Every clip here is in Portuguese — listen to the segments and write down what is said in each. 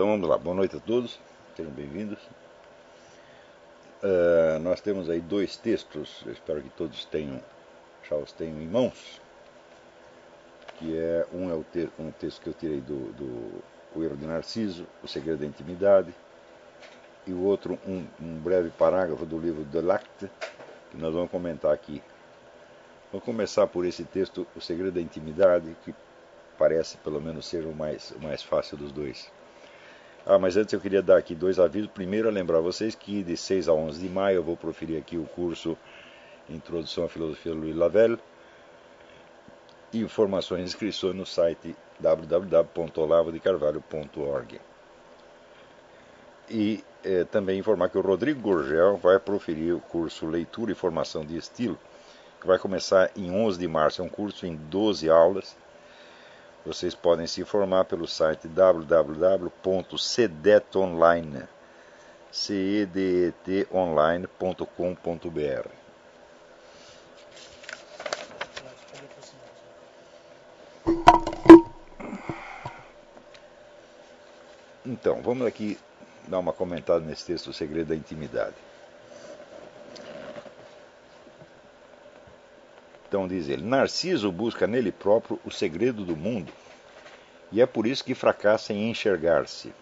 Então vamos lá, boa noite a todos, sejam bem-vindos. Uh, nós temos aí dois textos, espero que todos tenham, já os tenham em mãos. Que é um é o te um texto que eu tirei do, do O Erro de Narciso, O Segredo da Intimidade, e o outro um, um breve parágrafo do livro De Lacte, que nós vamos comentar aqui. Vamos começar por esse texto, O Segredo da Intimidade, que parece pelo menos ser o mais, o mais fácil dos dois. Ah, mas antes eu queria dar aqui dois avisos. Primeiro, lembrar vocês que de 6 a 11 de maio eu vou proferir aqui o curso Introdução à Filosofia Louis Lavelle. Informações e inscrições no site www.olavodecarvalho.org. E eh, também informar que o Rodrigo Gorgel vai proferir o curso Leitura e Formação de Estilo, que vai começar em 11 de março. É um curso em 12 aulas vocês podem se informar pelo site www.cedetonline, cedetonline.com.br. Então, vamos aqui dar uma comentada nesse texto O Segredo da Intimidade. Então diz ele: Narciso busca nele próprio o segredo do mundo, e é por isso que fracassa em enxergar-se.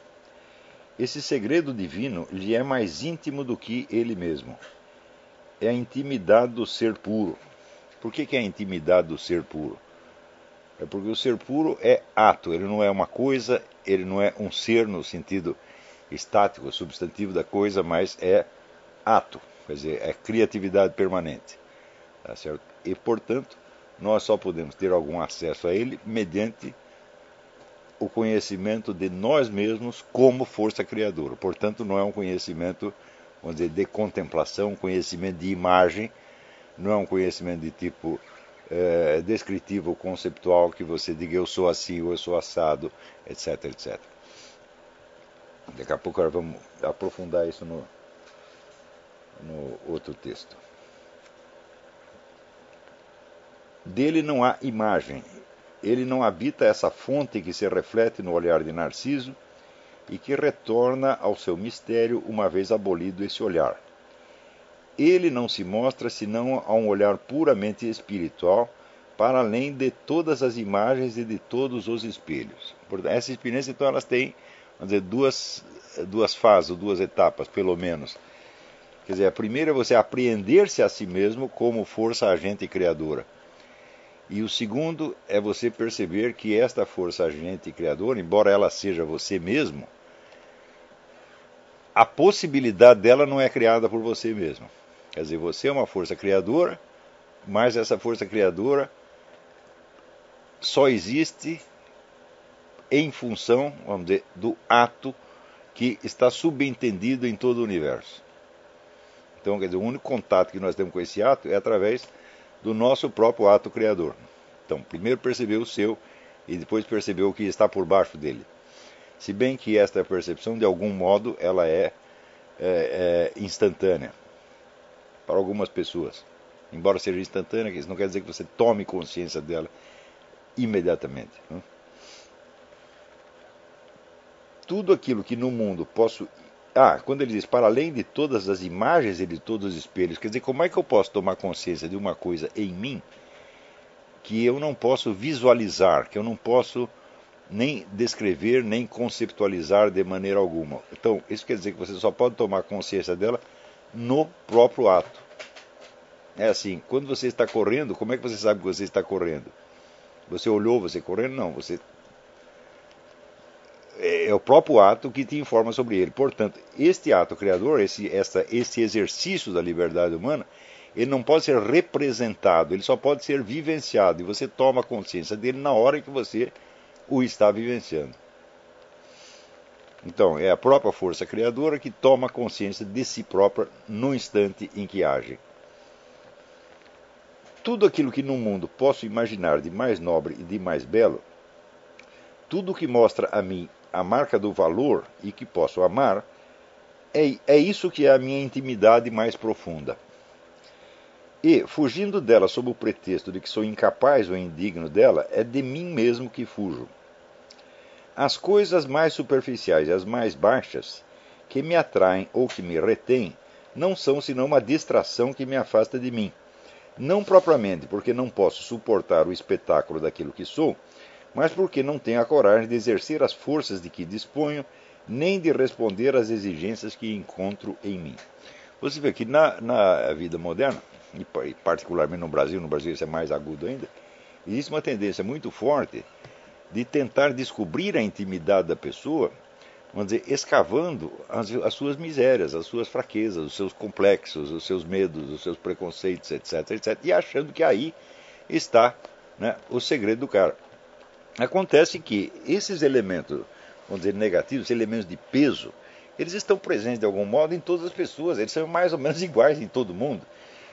Esse segredo divino lhe é mais íntimo do que ele mesmo. É a intimidade do ser puro. Por que, que é a intimidade do ser puro? É porque o ser puro é ato, ele não é uma coisa, ele não é um ser no sentido estático, substantivo da coisa, mas é ato, quer dizer, é criatividade permanente. Tá certo? E, portanto, nós só podemos ter algum acesso a ele mediante o conhecimento de nós mesmos como força criadora. Portanto, não é um conhecimento, vamos dizer, de contemplação, conhecimento de imagem, não é um conhecimento de tipo é, descritivo, conceptual, que você diga eu sou assim ou eu sou assado, etc, etc. Daqui a pouco nós vamos aprofundar isso no, no outro texto. Dele não há imagem. Ele não habita essa fonte que se reflete no olhar de Narciso e que retorna ao seu mistério uma vez abolido esse olhar. Ele não se mostra senão a um olhar puramente espiritual, para além de todas as imagens e de todos os espelhos. Essa experiência, então, elas têm, vamos dizer, duas, duas fases, duas etapas, pelo menos. Quer dizer, a primeira é você apreender-se a si mesmo como força agente criadora. E o segundo é você perceber que esta força agente e criadora, embora ela seja você mesmo, a possibilidade dela não é criada por você mesmo. Quer dizer, você é uma força criadora, mas essa força criadora só existe em função, vamos dizer, do ato que está subentendido em todo o universo. Então, quer dizer, o único contato que nós temos com esse ato é através do nosso próprio ato criador. Então, primeiro percebeu o seu e depois percebeu o que está por baixo dele. Se bem que esta percepção, de algum modo, ela é, é, é instantânea para algumas pessoas. Embora seja instantânea, isso não quer dizer que você tome consciência dela imediatamente. Né? Tudo aquilo que no mundo posso ah, quando ele diz para além de todas as imagens e de todos os espelhos, quer dizer, como é que eu posso tomar consciência de uma coisa em mim que eu não posso visualizar, que eu não posso nem descrever, nem conceptualizar de maneira alguma. Então, isso quer dizer que você só pode tomar consciência dela no próprio ato. É assim, quando você está correndo, como é que você sabe que você está correndo? Você olhou você correndo? Não, você é, o próprio ato que te informa sobre ele. Portanto, este ato criador, esse, essa, esse exercício da liberdade humana, ele não pode ser representado, ele só pode ser vivenciado. E você toma consciência dele na hora que você o está vivenciando. Então, é a própria força criadora que toma consciência de si própria no instante em que age. Tudo aquilo que no mundo posso imaginar de mais nobre e de mais belo, tudo que mostra a mim a marca do valor e que posso amar, é, é isso que é a minha intimidade mais profunda. E, fugindo dela sob o pretexto de que sou incapaz ou indigno dela, é de mim mesmo que fujo. As coisas mais superficiais e as mais baixas que me atraem ou que me retêm não são senão uma distração que me afasta de mim. Não propriamente porque não posso suportar o espetáculo daquilo que sou, mas porque não tenho a coragem de exercer as forças de que disponho, nem de responder às exigências que encontro em mim. Você vê que na, na vida moderna, e particularmente no Brasil, no Brasil isso é mais agudo ainda, existe uma tendência muito forte de tentar descobrir a intimidade da pessoa, vamos dizer, escavando as, as, suas misérias, as suas fraquezas, os seus complexos, os seus medos, os seus preconceitos, etc, etc, e achando que aí está né, o segredo do cara. Acontece que esses elementos, vamos dizer, negativos, elementos de peso, eles estão presentes de algum modo em todas as pessoas, eles são mais ou menos iguais em todo mundo.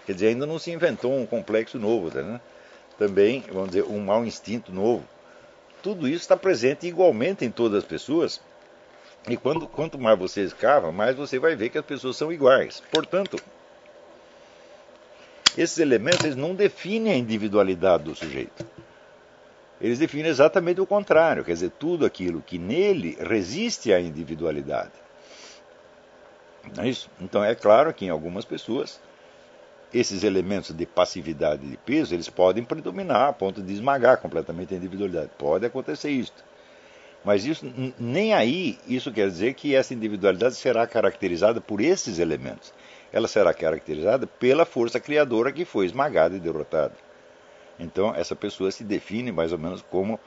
Quer dizer, ainda não se inventou um complexo novo, tá, né? também, vamos dizer, um mau instinto novo. Tudo isso está presente igualmente em todas as pessoas. E quando, quanto mais você escava, mais você vai ver que as pessoas são iguais. Portanto, esses elementos eles não definem a individualidade do sujeito. Eles definem exatamente o contrário, quer dizer, tudo aquilo que nele resiste à individualidade. Não é isso? Então é claro que em algumas pessoas esses elementos de passividade e de peso eles podem predominar a ponto de esmagar completamente a individualidade. Pode acontecer isso. Mas isso nem aí isso quer dizer que essa individualidade será caracterizada por esses elementos. Ela será caracterizada pela força criadora que foi esmagada e derrotada. Então essa pessoa se define mais ou menos como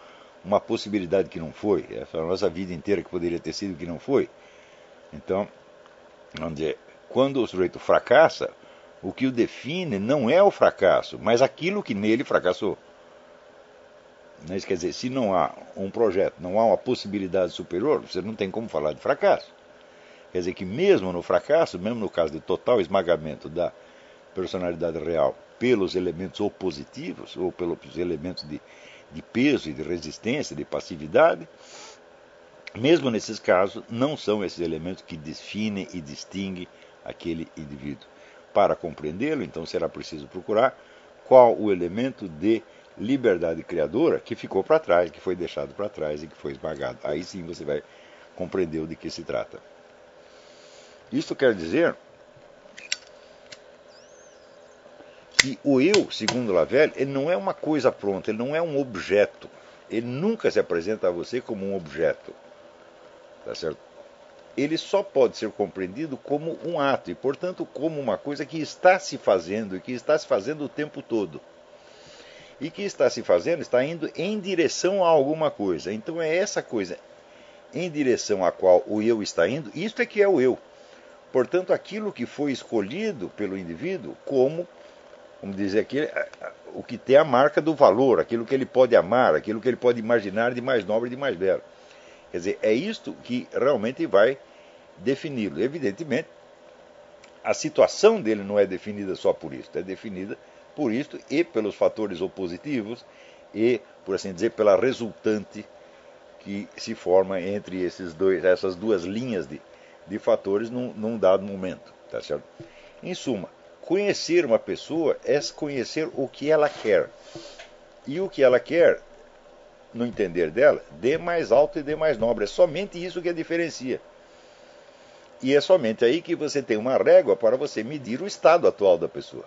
uma possibilidade que não foi. É a nossa vida inteira que poderia ter sido que não foi. Então vamos dizer, quando o sujeito fracassa, o que o define não é o fracasso, mas aquilo que nele fracassou. Isso quer dizer, se não há um projeto, não há uma possibilidade superior, você não tem como falar de fracasso. Quer dizer que mesmo no fracasso, mesmo no caso de total esmagamento da personalidade real pelos elementos opositivos, ou pelos elementos de, de peso e de resistência, de passividade, mesmo nesses casos, não são esses elementos que definem e distinguem aquele indivíduo. Para compreendê-lo, então será preciso procurar qual o elemento de liberdade criadora que ficou para trás, que foi deixado para trás e que foi esmagado. Aí sim você vai compreender de que se trata. Isto quer dizer que o eu, segundo Lavelle, ele não é uma coisa pronta, ele não é um objeto. Ele nunca se apresenta a você como um objeto. Tá certo? Ele só pode ser compreendido como um ato e, portanto, como uma coisa que está se fazendo e que está se fazendo o tempo todo. E que está se fazendo, está indo em direção a alguma coisa. Então é essa coisa em direção à qual o eu está indo, isto é que é o eu. Portanto, aquilo que foi escolhido pelo indivíduo como, vamos dizer aqui, o que tem a marca do valor, aquilo que ele pode amar, aquilo que ele pode imaginar de mais nobre e de mais belo. Quer dizer, é isto que realmente vai defini-lo. Evidentemente, a situação dele não é definida só por isso, é definida por isto e pelos fatores opositivos e, por assim dizer, pela resultante que se forma entre esses dois, essas duas linhas de, de fatores num, num dado momento. Tá certo? Em suma, conhecer uma pessoa é conhecer o que ela quer. E o que ela quer, no entender dela, dê mais alto e dê mais nobre. É somente isso que a diferencia. E é somente aí que você tem uma régua para você medir o estado atual da pessoa.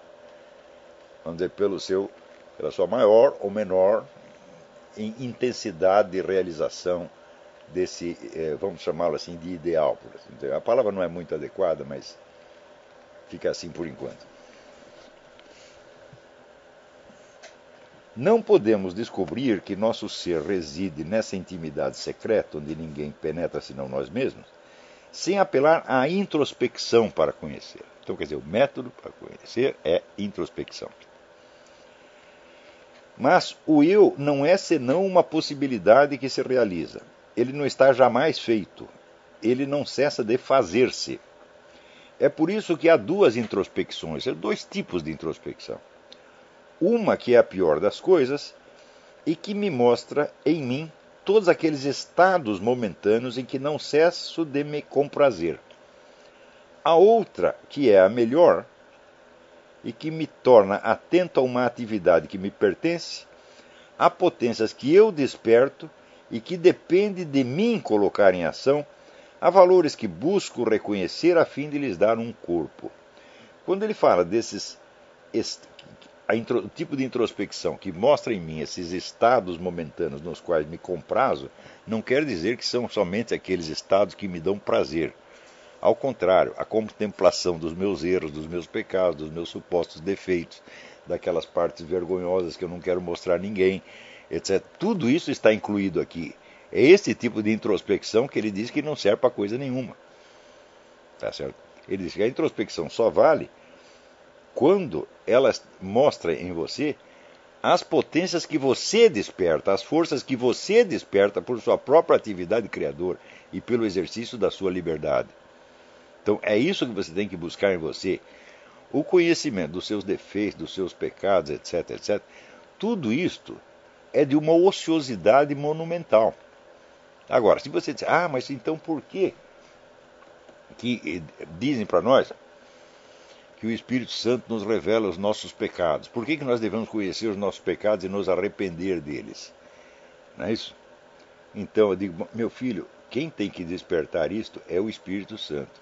Vamos dizer, pelo seu, pela sua maior ou menor intensidade de realização desse, eh, vamos chamá-lo assim, de ideal. Assim. A palavra não é muito adequada, mas fica assim por enquanto. Não podemos descobrir que nosso ser reside nessa intimidade secreta onde ninguém penetra senão nós mesmos, sem apelar à introspecção para conhecer. Então, quer dizer, o método para conhecer é introspecção. Mas o eu não é senão uma possibilidade que se realiza. Ele não está jamais feito. Ele não cessa de fazer-se. É por isso que há duas introspecções, dois tipos de introspecção. Uma que é a pior das coisas e que me mostra em mim todos aqueles estados momentâneos em que não cesso de me comprazer. A outra, que é a melhor, e que me torna atento a uma atividade que me pertence, há potências que eu desperto e que depende de mim colocar em ação, há valores que busco reconhecer a fim de lhes dar um corpo. Quando ele fala desses o tipo de introspecção que mostra em mim esses estados momentâneos nos quais me comprazo, não quer dizer que são somente aqueles estados que me dão prazer. Ao contrário, a contemplação dos meus erros, dos meus pecados, dos meus supostos defeitos, daquelas partes vergonhosas que eu não quero mostrar a ninguém, etc. Tudo isso está incluído aqui. É esse tipo de introspecção que ele diz que não serve para coisa nenhuma. Tá certo? Ele diz que a introspecção só vale quando ela mostra em você as potências que você desperta, as forças que você desperta por sua própria atividade criadora e pelo exercício da sua liberdade. Então é isso que você tem que buscar em você. O conhecimento dos seus defeitos, dos seus pecados, etc, etc. Tudo isto é de uma ociosidade monumental. Agora, se você disser, ah, mas então por que que dizem para nós que o Espírito Santo nos revela os nossos pecados? Por que, que nós devemos conhecer os nossos pecados e nos arrepender deles? Não é isso? Então eu digo, meu filho, quem tem que despertar isto é o Espírito Santo.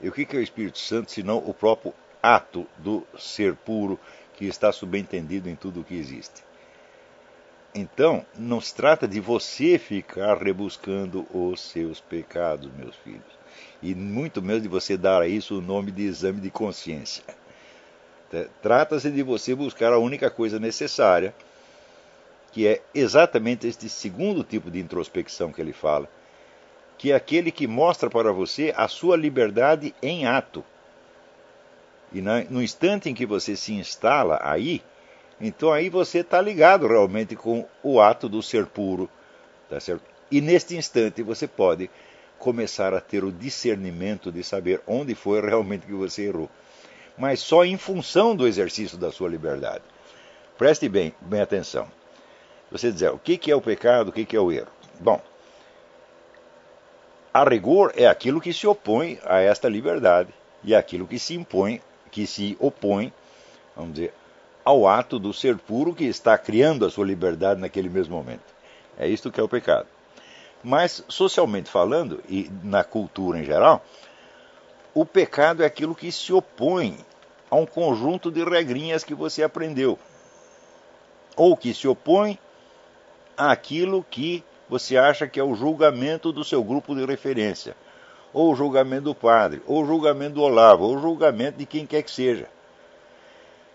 E o que é o Espírito Santo senão o próprio ato do ser puro que está subentendido em tudo o que existe? Então, não se trata de você ficar rebuscando os seus pecados, meus filhos, e muito menos de você dar a isso o nome de exame de consciência. Trata-se de você buscar a única coisa necessária, que é exatamente este segundo tipo de introspecção que ele fala, que é aquele que mostra para você a sua liberdade em ato. E no instante em que você se instala aí, então aí você está ligado realmente com o ato do ser puro, tá certo? E neste instante você pode começar a ter o discernimento de saber onde foi realmente que você errou, mas só em função do exercício da sua liberdade. Preste bem, bem atenção. Você dizer o que é o pecado, o que é o erro. Bom, a rigor é aquilo que se opõe a esta liberdade e aquilo que se impõe, que se opõe, vamos dizer, ao ato do ser puro que está criando a sua liberdade naquele mesmo momento. É isto que é o pecado. Mas, socialmente falando, e na cultura em geral, o pecado é aquilo que se opõe a um conjunto de regrinhas que você aprendeu. Ou que se opõe àquilo que você acha que é o julgamento do seu grupo de referência. Ou o julgamento do padre, ou o julgamento do Olavo, ou o julgamento de quem quer que seja.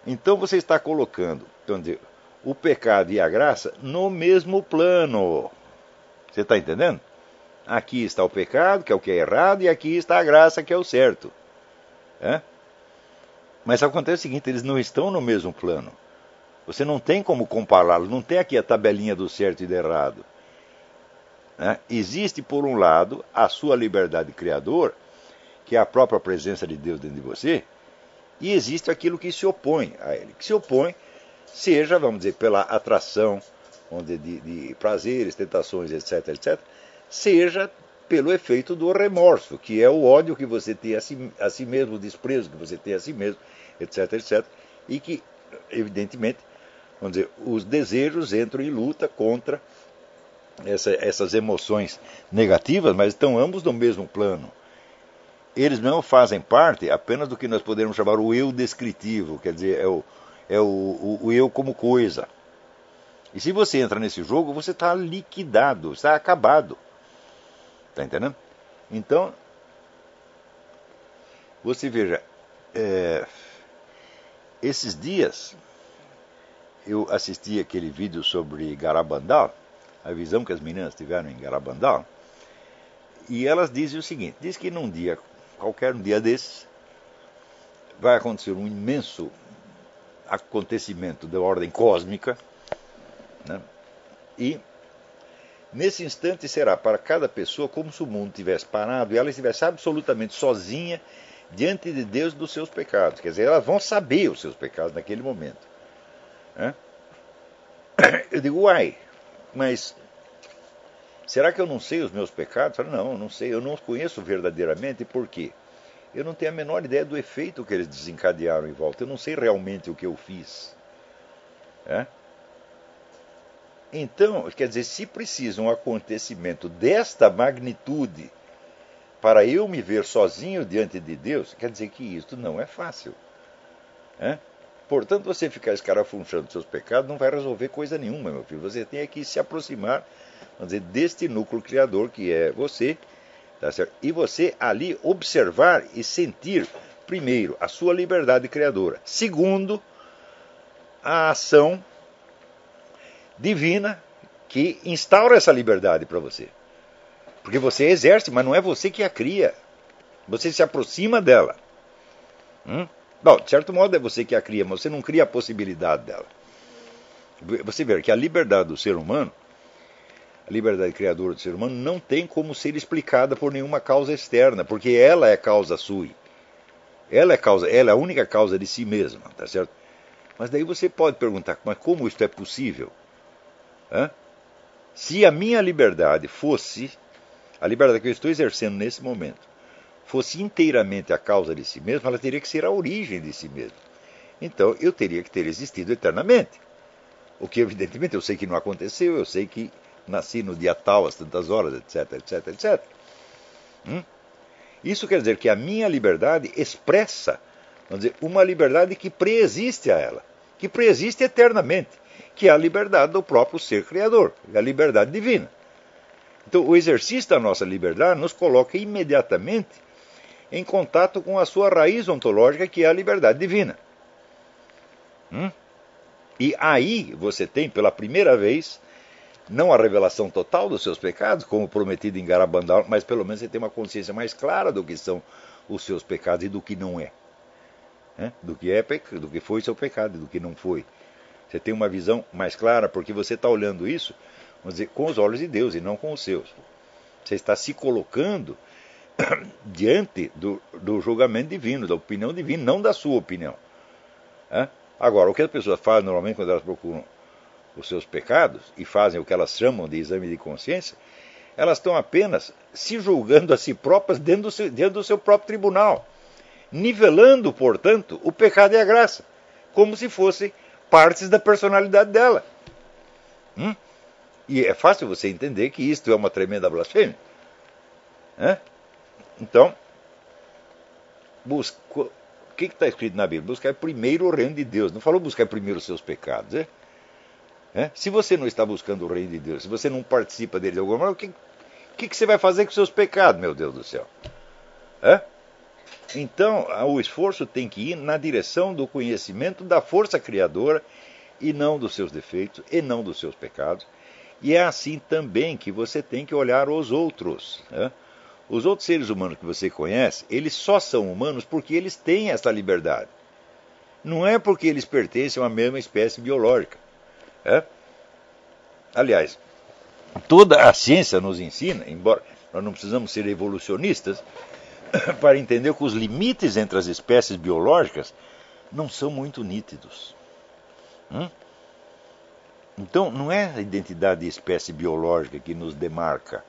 Então você está colocando então, o pecado e a graça no mesmo plano. Você está entendendo? Aqui está o pecado, que é o que é errado, e aqui está a graça, que é o certo. É? Mas acontece o seguinte: eles não estão no mesmo plano. Você não tem como compará-los, não tem aqui a tabelinha do certo e do errado. É? Existe, por um lado, a sua liberdade criador, que é a própria presença de Deus dentro de você, e existe aquilo que se opõe a ele, que se opõe, seja, vamos dizer, pela atração onde de, de prazeres, tentações, etc, etc, seja pelo efeito do remorso, que é o ódio que você tem a si, a si mesmo, o desprezo que você tem a si mesmo, etc, etc, e que, evidentemente, vamos dizer, os desejos entram em luta contra essa, essas emoções negativas, mas estão ambos no mesmo plano eles não fazem parte apenas do que nós podemos chamar o eu descritivo, quer dizer, é o, é o, o, o eu como coisa. E se você entra nesse jogo, você está liquidado, está acabado. Está entendendo? Então, você veja, é, esses dias eu assisti aquele vídeo sobre Garabandal, a visão que as meninas tiveram em Garabandal, e elas dizem o seguinte: diz que num dia qualquer um dia desses, vai acontecer um imenso acontecimento de ordem cósmica, né? e nesse instante será para cada pessoa como se o mundo tivesse parado e ela estivesse absolutamente sozinha diante de Deus dos seus pecados. Quer dizer, elas vão saber os seus pecados naquele momento. Né? Eu digo, uai, mas Será que eu não sei os meus pecados? Falo, não, eu não sei, eu não os conheço verdadeiramente, por quê? Eu não tenho a menor ideia do efeito que eles desencadearam em volta. Eu não sei realmente o que eu fiz. É? Então, quer dizer, se precisa um acontecimento desta magnitude para eu me ver sozinho diante de Deus, quer dizer que isso não é fácil. Portanto, você ficar escarafunchando seus pecados não vai resolver coisa nenhuma, meu filho. Você tem que se aproximar, vamos dizer, deste núcleo criador que é você, tá certo? E você ali observar e sentir, primeiro, a sua liberdade criadora. Segundo, a ação divina que instaura essa liberdade para você. Porque você exerce, mas não é você que a cria. Você se aproxima dela. Hum? Bom, de certo modo é você que a cria, mas você não cria a possibilidade dela. Você vê que a liberdade do ser humano, a liberdade criadora do ser humano, não tem como ser explicada por nenhuma causa externa, porque ela é causa sua. Ela é causa, ela é a única causa de si mesma, tá certo? Mas daí você pode perguntar, mas como isso é possível? Hã? Se a minha liberdade fosse a liberdade que eu estou exercendo nesse momento fosse inteiramente a causa de si mesmo, ela teria que ser a origem de si mesmo. Então eu teria que ter existido eternamente. O que evidentemente eu sei que não aconteceu, eu sei que nasci no dia tal, às tantas horas, etc, etc, etc. Hum? Isso quer dizer que a minha liberdade expressa, vamos dizer, uma liberdade que preexiste a ela, que preexiste eternamente, que é a liberdade do próprio ser criador, a liberdade divina. Então, o exercício da nossa liberdade nos coloca imediatamente em contato com a sua raiz ontológica, que é a liberdade divina. Hum? E aí você tem, pela primeira vez, não a revelação total dos seus pecados, como prometido em Garabandal, mas pelo menos você tem uma consciência mais clara do que são os seus pecados e do que não é. é? Do que é do que foi seu pecado e do que não foi. Você tem uma visão mais clara porque você está olhando isso dizer, com os olhos de Deus e não com os seus. Você está se colocando diante do, do julgamento divino, da opinião divina, não da sua opinião. Agora, o que as pessoas fazem normalmente quando elas procuram os seus pecados e fazem o que elas chamam de exame de consciência, elas estão apenas se julgando a si próprias dentro do seu, dentro do seu próprio tribunal, nivelando, portanto, o pecado e a graça, como se fossem partes da personalidade dela. Hum? E é fácil você entender que isto é uma tremenda blasfêmia. É? Então, busca, o que está escrito na Bíblia? Buscar primeiro o reino de Deus. Não falou buscar primeiro os seus pecados. É? É? Se você não está buscando o reino de Deus, se você não participa dele de alguma forma, o que, que, que, você vai fazer com os seus pecados, meu Deus do céu? É? Então, o esforço tem que ir na direção do conhecimento da força criadora e não dos seus defeitos e não dos seus pecados e é assim também que você tem que olhar os outros. Né? Os outros seres humanos que você conhece, eles só são humanos porque eles têm essa liberdade. Não é porque eles pertencem uma mesma espécie biológica. Né? Aliás, toda a ciência nos ensina, embora nós não precisamos ser evolucionistas, para entender que os limites entre as espécies biológicas não são muito nítidos. Hum? Então, não é a identidade de espécie biológica que nos demarca.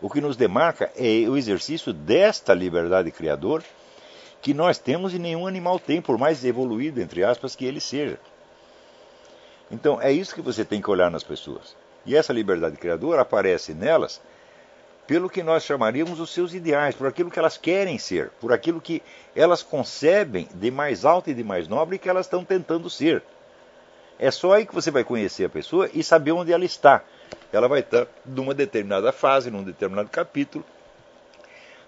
O que nos demarca é o exercício desta liberdade criadora que nós temos e nenhum animal tem, por mais evoluído, entre aspas, que ele seja. Então, é isso que você tem que olhar nas pessoas. E essa liberdade criadora aparece nelas pelo que nós chamaríamos os seus ideais, por aquilo que elas querem ser, por aquilo que elas concebem de mais alto e de mais nobre que elas estão tentando ser. É só aí que você vai conhecer a pessoa e saber onde ela está. Ela vai estar numa determinada fase, num determinado capítulo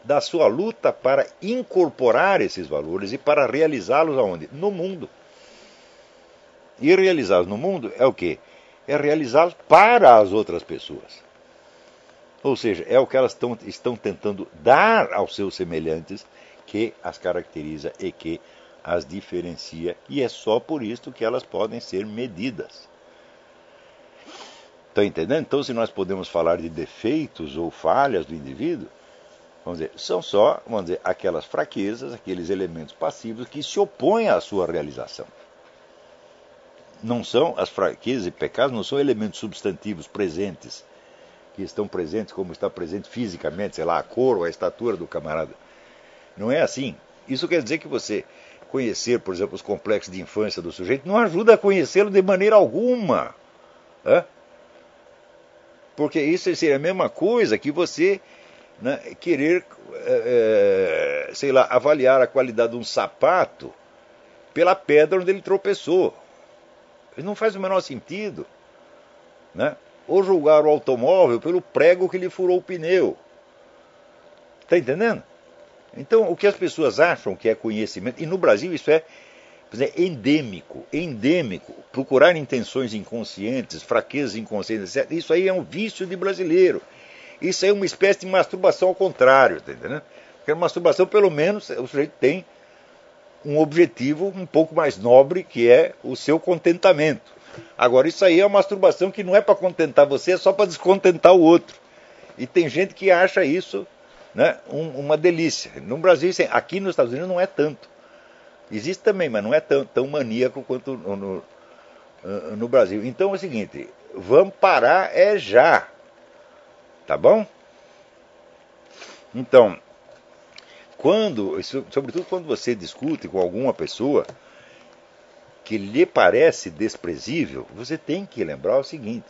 da sua luta para incorporar esses valores e para realizá-los aonde? No mundo. E realizá-los no mundo é o quê? É realizá-los para as outras pessoas. Ou seja, é o que elas estão, estão tentando dar aos seus semelhantes que as caracteriza e que as diferencia e é só por isso que elas podem ser medidas. Estão entendendo? Então, se nós podemos falar de defeitos ou falhas do indivíduo, vamos dizer, são só, vamos dizer, aquelas fraquezas, aqueles elementos passivos que se opõem à sua realização. Não são as fraquezas e pecados, não são elementos substantivos presentes, que estão presentes como está presente fisicamente, sei lá, a cor ou a estatura do camarada. Não é assim. Isso quer dizer que você conhecer, por exemplo, os complexos de infância do sujeito, não ajuda a conhecê-lo de maneira alguma. Porque isso seria a mesma coisa que você né, querer, é, sei lá, avaliar a qualidade de um sapato pela pedra onde ele tropeçou. Não faz o menor sentido. Né? Ou julgar o automóvel pelo prego que lhe furou o pneu. Está entendendo? Então, o que as pessoas acham que é conhecimento, e no Brasil isso é é endêmico, endêmico. Procurar intenções inconscientes, fraquezas inconscientes, etc. Isso aí é um vício de brasileiro. Isso aí é uma espécie de masturbação ao contrário, tá entendendo? Porque a masturbação, pelo menos, o sujeito tem um objetivo um pouco mais nobre, que é o seu contentamento. Agora, isso aí é uma masturbação que não é para contentar você, é só para descontentar o outro. E tem gente que acha isso né, um, uma delícia. No Brasil, aqui nos Estados Unidos não é tanto. Existe também, mas não é tão, tão maníaco quanto no, no, no Brasil. Então é o seguinte, vamos parar é já. Tá bom? Então, quando, sobretudo quando você discute com alguma pessoa que lhe parece desprezível, você tem que lembrar o seguinte: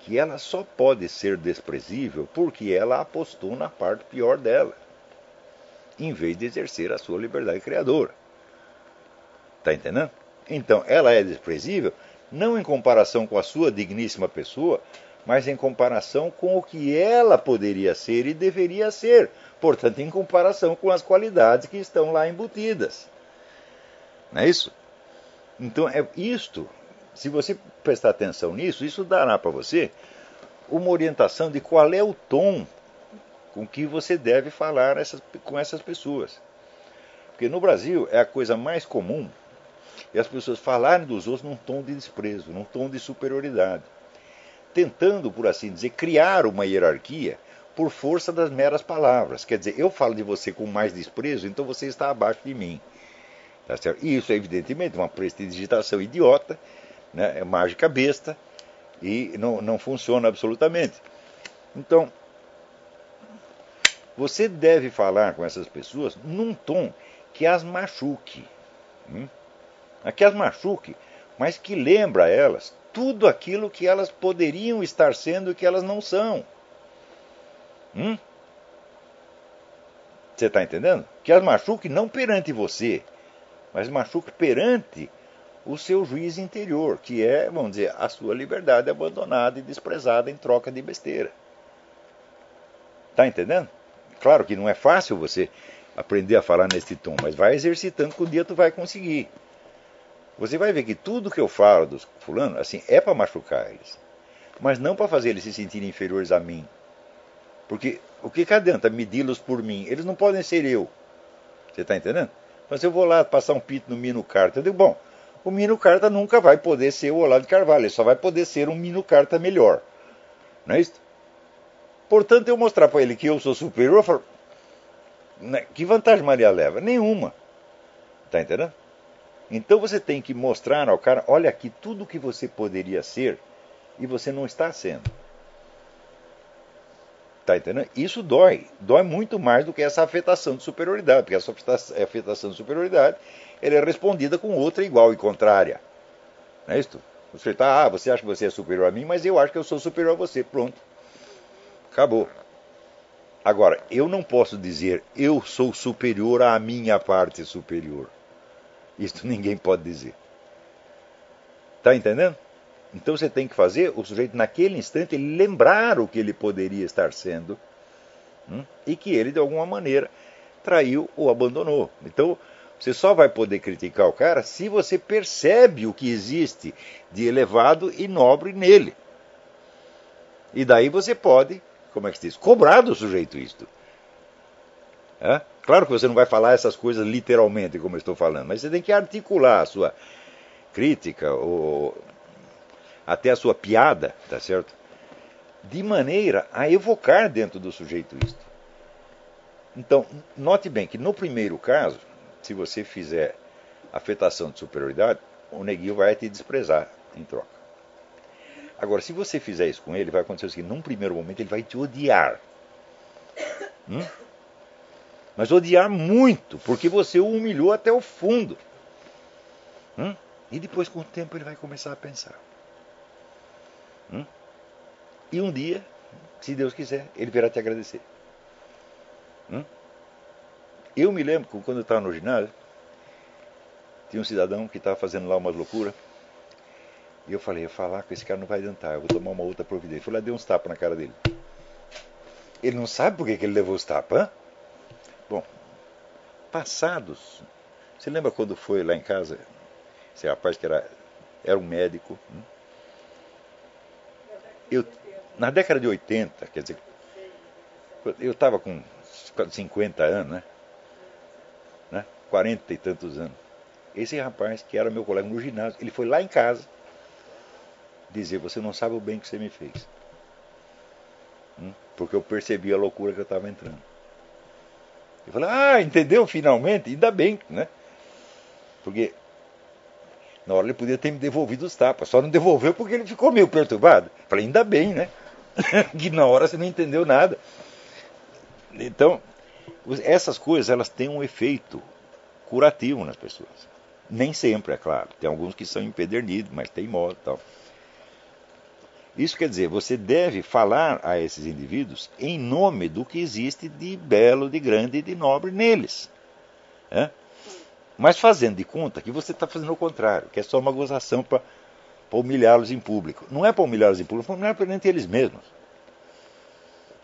que ela só pode ser desprezível porque ela apostou na parte pior dela, em vez de exercer a sua liberdade criadora. Está entendendo? Então, ela é desprezível não em comparação com a sua digníssima pessoa, mas em comparação com o que ela poderia ser e deveria ser. Portanto, em comparação com as qualidades que estão lá embutidas. Não é isso? Então, é isto. Se você prestar atenção nisso, isso dará para você uma orientação de qual é o tom com que você deve falar essas, com essas pessoas. Porque no Brasil é a coisa mais comum e as pessoas falarem dos outros num tom de desprezo, num tom de superioridade, tentando, por assim dizer, criar uma hierarquia por força das meras palavras. Quer dizer, eu falo de você com mais desprezo, então você está abaixo de mim. Tá certo? E isso é evidentemente uma prestidigitação idiota, né? é mágica besta e não, não funciona absolutamente. Então, você deve falar com essas pessoas num tom que as machuque. Hum? que as machuque, mas que lembra a elas tudo aquilo que elas poderiam estar sendo e que elas não são. Hum? Você está entendendo? Que as machuque não perante você, mas machuque perante o seu juiz interior, que é, vamos dizer, a sua liberdade abandonada e desprezada em troca de besteira. Está entendendo? Claro que não é fácil você aprender a falar nesse tom, mas vai exercitando que um dia tu vai conseguir. Você vai ver que tudo que eu falo dos fulano, assim, é para machucar eles. Mas não para fazer eles se sentirem inferiores a mim. Porque o que, que adianta medi-los por mim? Eles não podem ser eu. Você está entendendo? Mas eu vou lá passar um pito no Mino Carta. Eu digo, bom, o Mino Carta nunca vai poder ser o Olavo de Carvalho, ele só vai poder ser um Mino Carta melhor. Não é isso? Portanto, eu mostrar para ele que eu sou superior, eu falo, né, que vantagem Maria leva? Nenhuma. Está entendendo? Então você tem que mostrar ao cara: olha aqui tudo que você poderia ser e você não está sendo. Tá entendendo? Isso dói. Dói muito mais do que essa afetação de superioridade, porque essa afetação de superioridade ela é respondida com outra igual e contrária. Não é isso? Você está, ah, você acha que você é superior a mim, mas eu acho que eu sou superior a você. Pronto. Acabou. Agora, eu não posso dizer eu sou superior à minha parte superior. Isso ninguém pode dizer. Está entendendo? Então você tem que fazer o sujeito, naquele instante, lembrar o que ele poderia estar sendo hum, e que ele, de alguma maneira, traiu ou abandonou. Então você só vai poder criticar o cara se você percebe o que existe de elevado e nobre nele. E daí você pode, como é que se diz, cobrar do sujeito isto. É? Claro que você não vai falar essas coisas literalmente, como eu estou falando, mas você tem que articular a sua crítica, ou até a sua piada, tá certo? De maneira a evocar dentro do sujeito isto. Então, note bem que no primeiro caso, se você fizer afetação de superioridade, o neguinho vai te desprezar em troca. Agora, se você fizer isso com ele, vai acontecer o seguinte: num primeiro momento ele vai te odiar. Hum? mas odiar muito, porque você o humilhou até o fundo. Hum? E depois, com o tempo, ele vai começar a pensar. Hum? E um dia Se Deus quiser, ele virá te agradecer. Hum? Eu me lembro que quando eu estava no ginásio, tinha um cidadão que estava fazendo lá umas loucuras. E eu falei, falar com esse cara não vai adiantar, eu vou tomar uma outra providência. Fui lá dei uns tapas na cara dele. Ele não sabe por que, que ele levou os tapas, hein? Bom, passados. Você lembra quando foi lá em casa? Esse rapaz que era, era um médico. Hum? Eu, na década de 80, quer dizer, eu estava com 50 anos, né? né? 40 e tantos anos. Esse rapaz, que era meu colega no ginásio, ele foi lá em casa dizer: Você não sabe o bem que você me fez. Hum? Porque eu percebi a loucura que eu estava entrando. Eu falei: Ah, entendeu? Finalmente, ainda bem, né? Porque na hora ele podia ter me devolvido os tapas, só não devolveu porque ele ficou meio perturbado. Falei: Ainda bem, né? que na hora você não entendeu nada. Então, essas coisas elas têm um efeito curativo nas pessoas. Nem sempre, é claro. Tem alguns que são empedernidos, mas tem modo tal. Isso quer dizer, você deve falar a esses indivíduos em nome do que existe de belo, de grande e de nobre neles. É? Mas fazendo de conta que você está fazendo o contrário, que é só uma gozação para humilhá-los em público. Não é para humilhá-los em público, é para perante eles mesmos.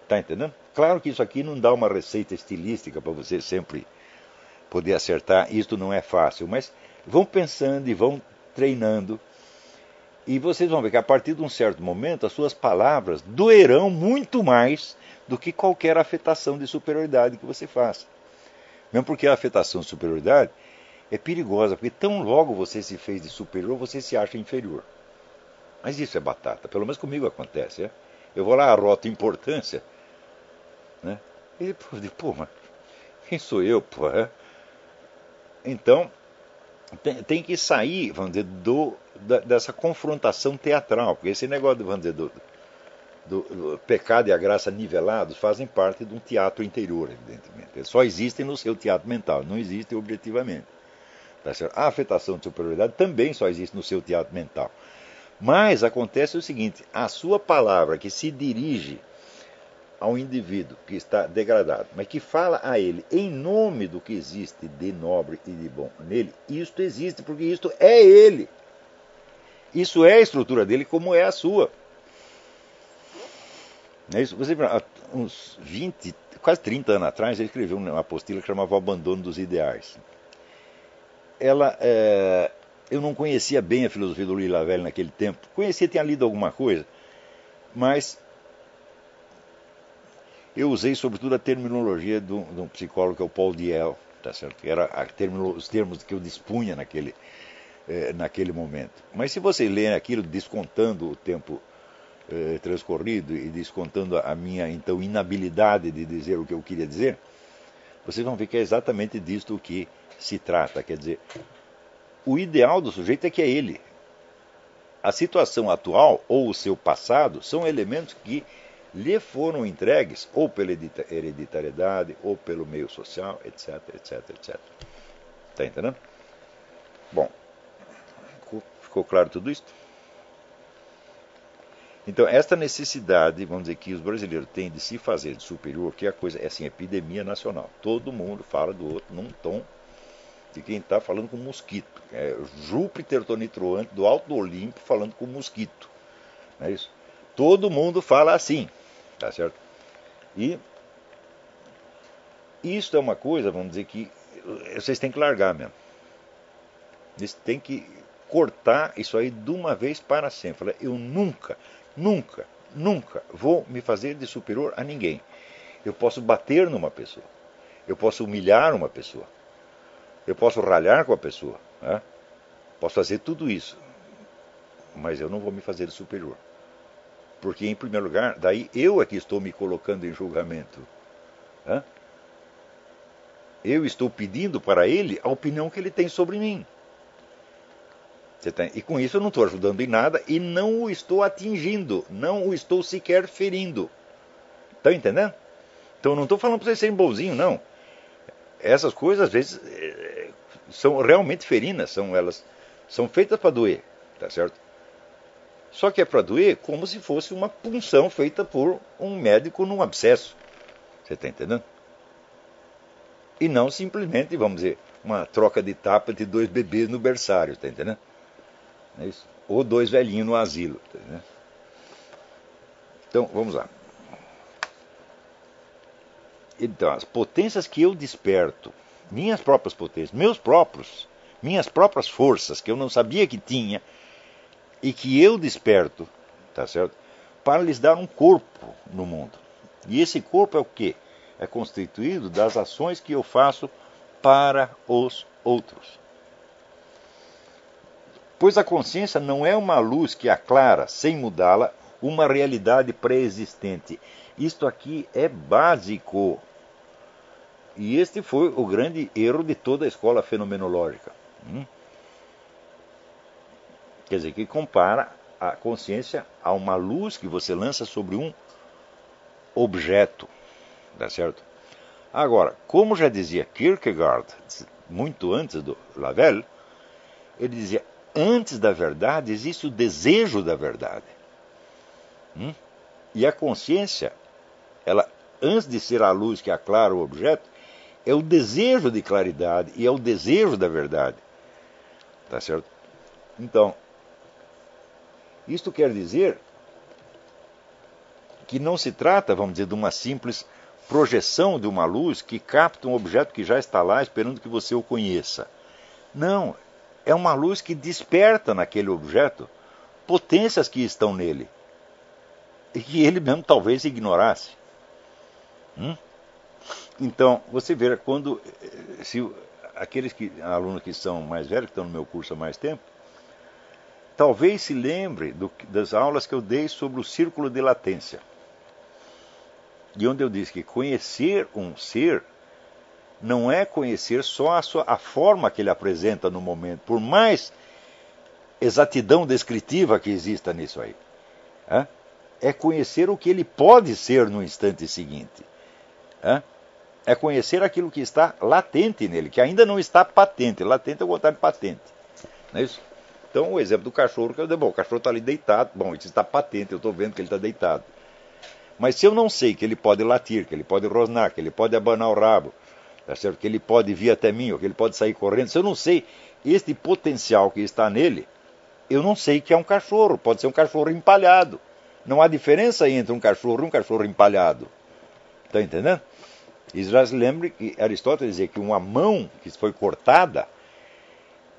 Está entendendo? Claro que isso aqui não dá uma receita estilística para você sempre poder acertar. Isto não é fácil, mas vão pensando e vão treinando. E vocês vão ver que a partir de um certo momento as suas palavras doerão muito mais do que qualquer afetação de superioridade que você faça. Mesmo porque a afetação de superioridade é perigosa, porque tão logo você se fez de superior, você se acha inferior. Mas isso é batata, pelo menos comigo acontece. É? Eu vou lá, arroto importância, né? e depois, pô, mas quem sou eu, pô? É? Então, tem, tem que sair, vamos dizer, do, da, dessa confrontação teatral, porque esse negócio, vamos dizer, do, do, do, pecado e a graça nivelados fazem parte de um teatro interior, evidentemente. Eles só existem no seu teatro mental, não existem objetivamente. Tá a afetação de superioridade também só existe no seu teatro mental. Mas acontece o seguinte: a sua palavra que se dirige ao indivíduo que está degradado, mas que fala a ele em nome do que existe de nobre e de bom nele, isto existe, porque isto é ele. Isso é a estrutura dele, como é a sua. É isso. Você, uns 20, quase 30 anos atrás, ele escreveu uma apostila que chamava O Abandono dos Ideais. Ela, é, eu não conhecia bem a filosofia do Louis Lavelle naquele tempo. Conhecia, tinha lido alguma coisa, mas eu usei sobretudo a terminologia de um, de um psicólogo que é o Paul Diel, tá certo? Que era os termos que eu dispunha naquele, eh, naquele momento. Mas se você ler aquilo descontando o tempo eh, transcorrido e descontando a minha então inabilidade de dizer o que eu queria dizer, vocês vão ver que é exatamente disto que se trata. Quer dizer, o ideal do sujeito é que é ele. A situação atual ou o seu passado são elementos que lhe foram entregues ou pela hereditariedade, ou pelo meio social, etc, etc, etc. Está entendendo? Bom, ficou claro tudo isso? Então, esta necessidade, vamos dizer, que os brasileiros têm de se fazer de superior, que é a coisa, é assim, epidemia nacional. Todo mundo fala do outro num tom de quem está falando com mosquito. É Júpiter tonitroante do alto do Olimpo falando com mosquito. Não é isso? Todo mundo fala assim. Tá certo? E isso é uma coisa, vamos dizer, que vocês têm que largar mesmo. Vocês têm que cortar isso aí de uma vez para sempre. Eu nunca, nunca, nunca vou me fazer de superior a ninguém. Eu posso bater numa pessoa. Eu posso humilhar uma pessoa. Eu posso ralhar com a pessoa. Né? Posso fazer tudo isso. Mas eu não vou me fazer superior. Porque, em primeiro lugar, daí eu é que estou me colocando em julgamento. Hã? Eu estou pedindo para ele a opinião que ele tem sobre mim. E com isso eu não estou ajudando em nada e não o estou atingindo, não o estou sequer ferindo. Estão entendendo? Então eu não estou falando para vocês serem bonzinhos, não. Essas coisas às vezes eh, são realmente ferinas, são elas são feitas para doer, tá certo? Só que é para doer como se fosse uma punção feita por um médico num abscesso. Você está entendendo? E não simplesmente, vamos dizer, uma troca de tapa de dois bebês no berçário, está entendendo? É? Ou dois velhinhos no asilo. Tá? Então, vamos lá. Então, as potências que eu desperto, minhas próprias potências, meus próprios, minhas próprias forças que eu não sabia que tinha e que eu desperto, tá certo? Para lhes dar um corpo no mundo. E esse corpo é o quê? É constituído das ações que eu faço para os outros. Pois a consciência não é uma luz que aclara, sem mudá-la, uma realidade pré-existente. Isto aqui é básico. E este foi o grande erro de toda a escola fenomenológica. Hum? Quer dizer, que compara a consciência a uma luz que você lança sobre um objeto. Tá certo? Agora, como já dizia Kierkegaard, muito antes do Lavelle, ele dizia: antes da verdade existe o desejo da verdade. Hum? E a consciência, ela, antes de ser a luz que aclara o objeto, é o desejo de claridade e é o desejo da verdade. Tá certo? Então, isto quer dizer que não se trata, vamos dizer, de uma simples projeção de uma luz que capta um objeto que já está lá esperando que você o conheça. Não, é uma luz que desperta naquele objeto potências que estão nele que ele mesmo talvez ignorasse. Hum? Então, você vê, quando se aqueles que, alunos que são mais velhos, que estão no meu curso há mais tempo, talvez se lembre do, das aulas que eu dei sobre o círculo de latência. E onde eu disse que conhecer um ser não é conhecer só a, sua, a forma que ele apresenta no momento, por mais exatidão descritiva que exista nisso aí. É, é conhecer o que ele pode ser no instante seguinte. É? conhecer aquilo que está latente nele, que ainda não está patente. Latente é o contrário de patente. Não é isso? Então, o exemplo do cachorro, que eu dei, bom, o cachorro está ali deitado, bom, isso está patente, eu estou vendo que ele está deitado. Mas se eu não sei que ele pode latir, que ele pode rosnar, que ele pode abanar o rabo, tá certo? que ele pode vir até mim, ou que ele pode sair correndo, se eu não sei este potencial que está nele, eu não sei que é um cachorro, pode ser um cachorro empalhado. Não há diferença entre um cachorro e um cachorro empalhado. Está entendendo? E já se lembre que Aristóteles dizia que uma mão que foi cortada,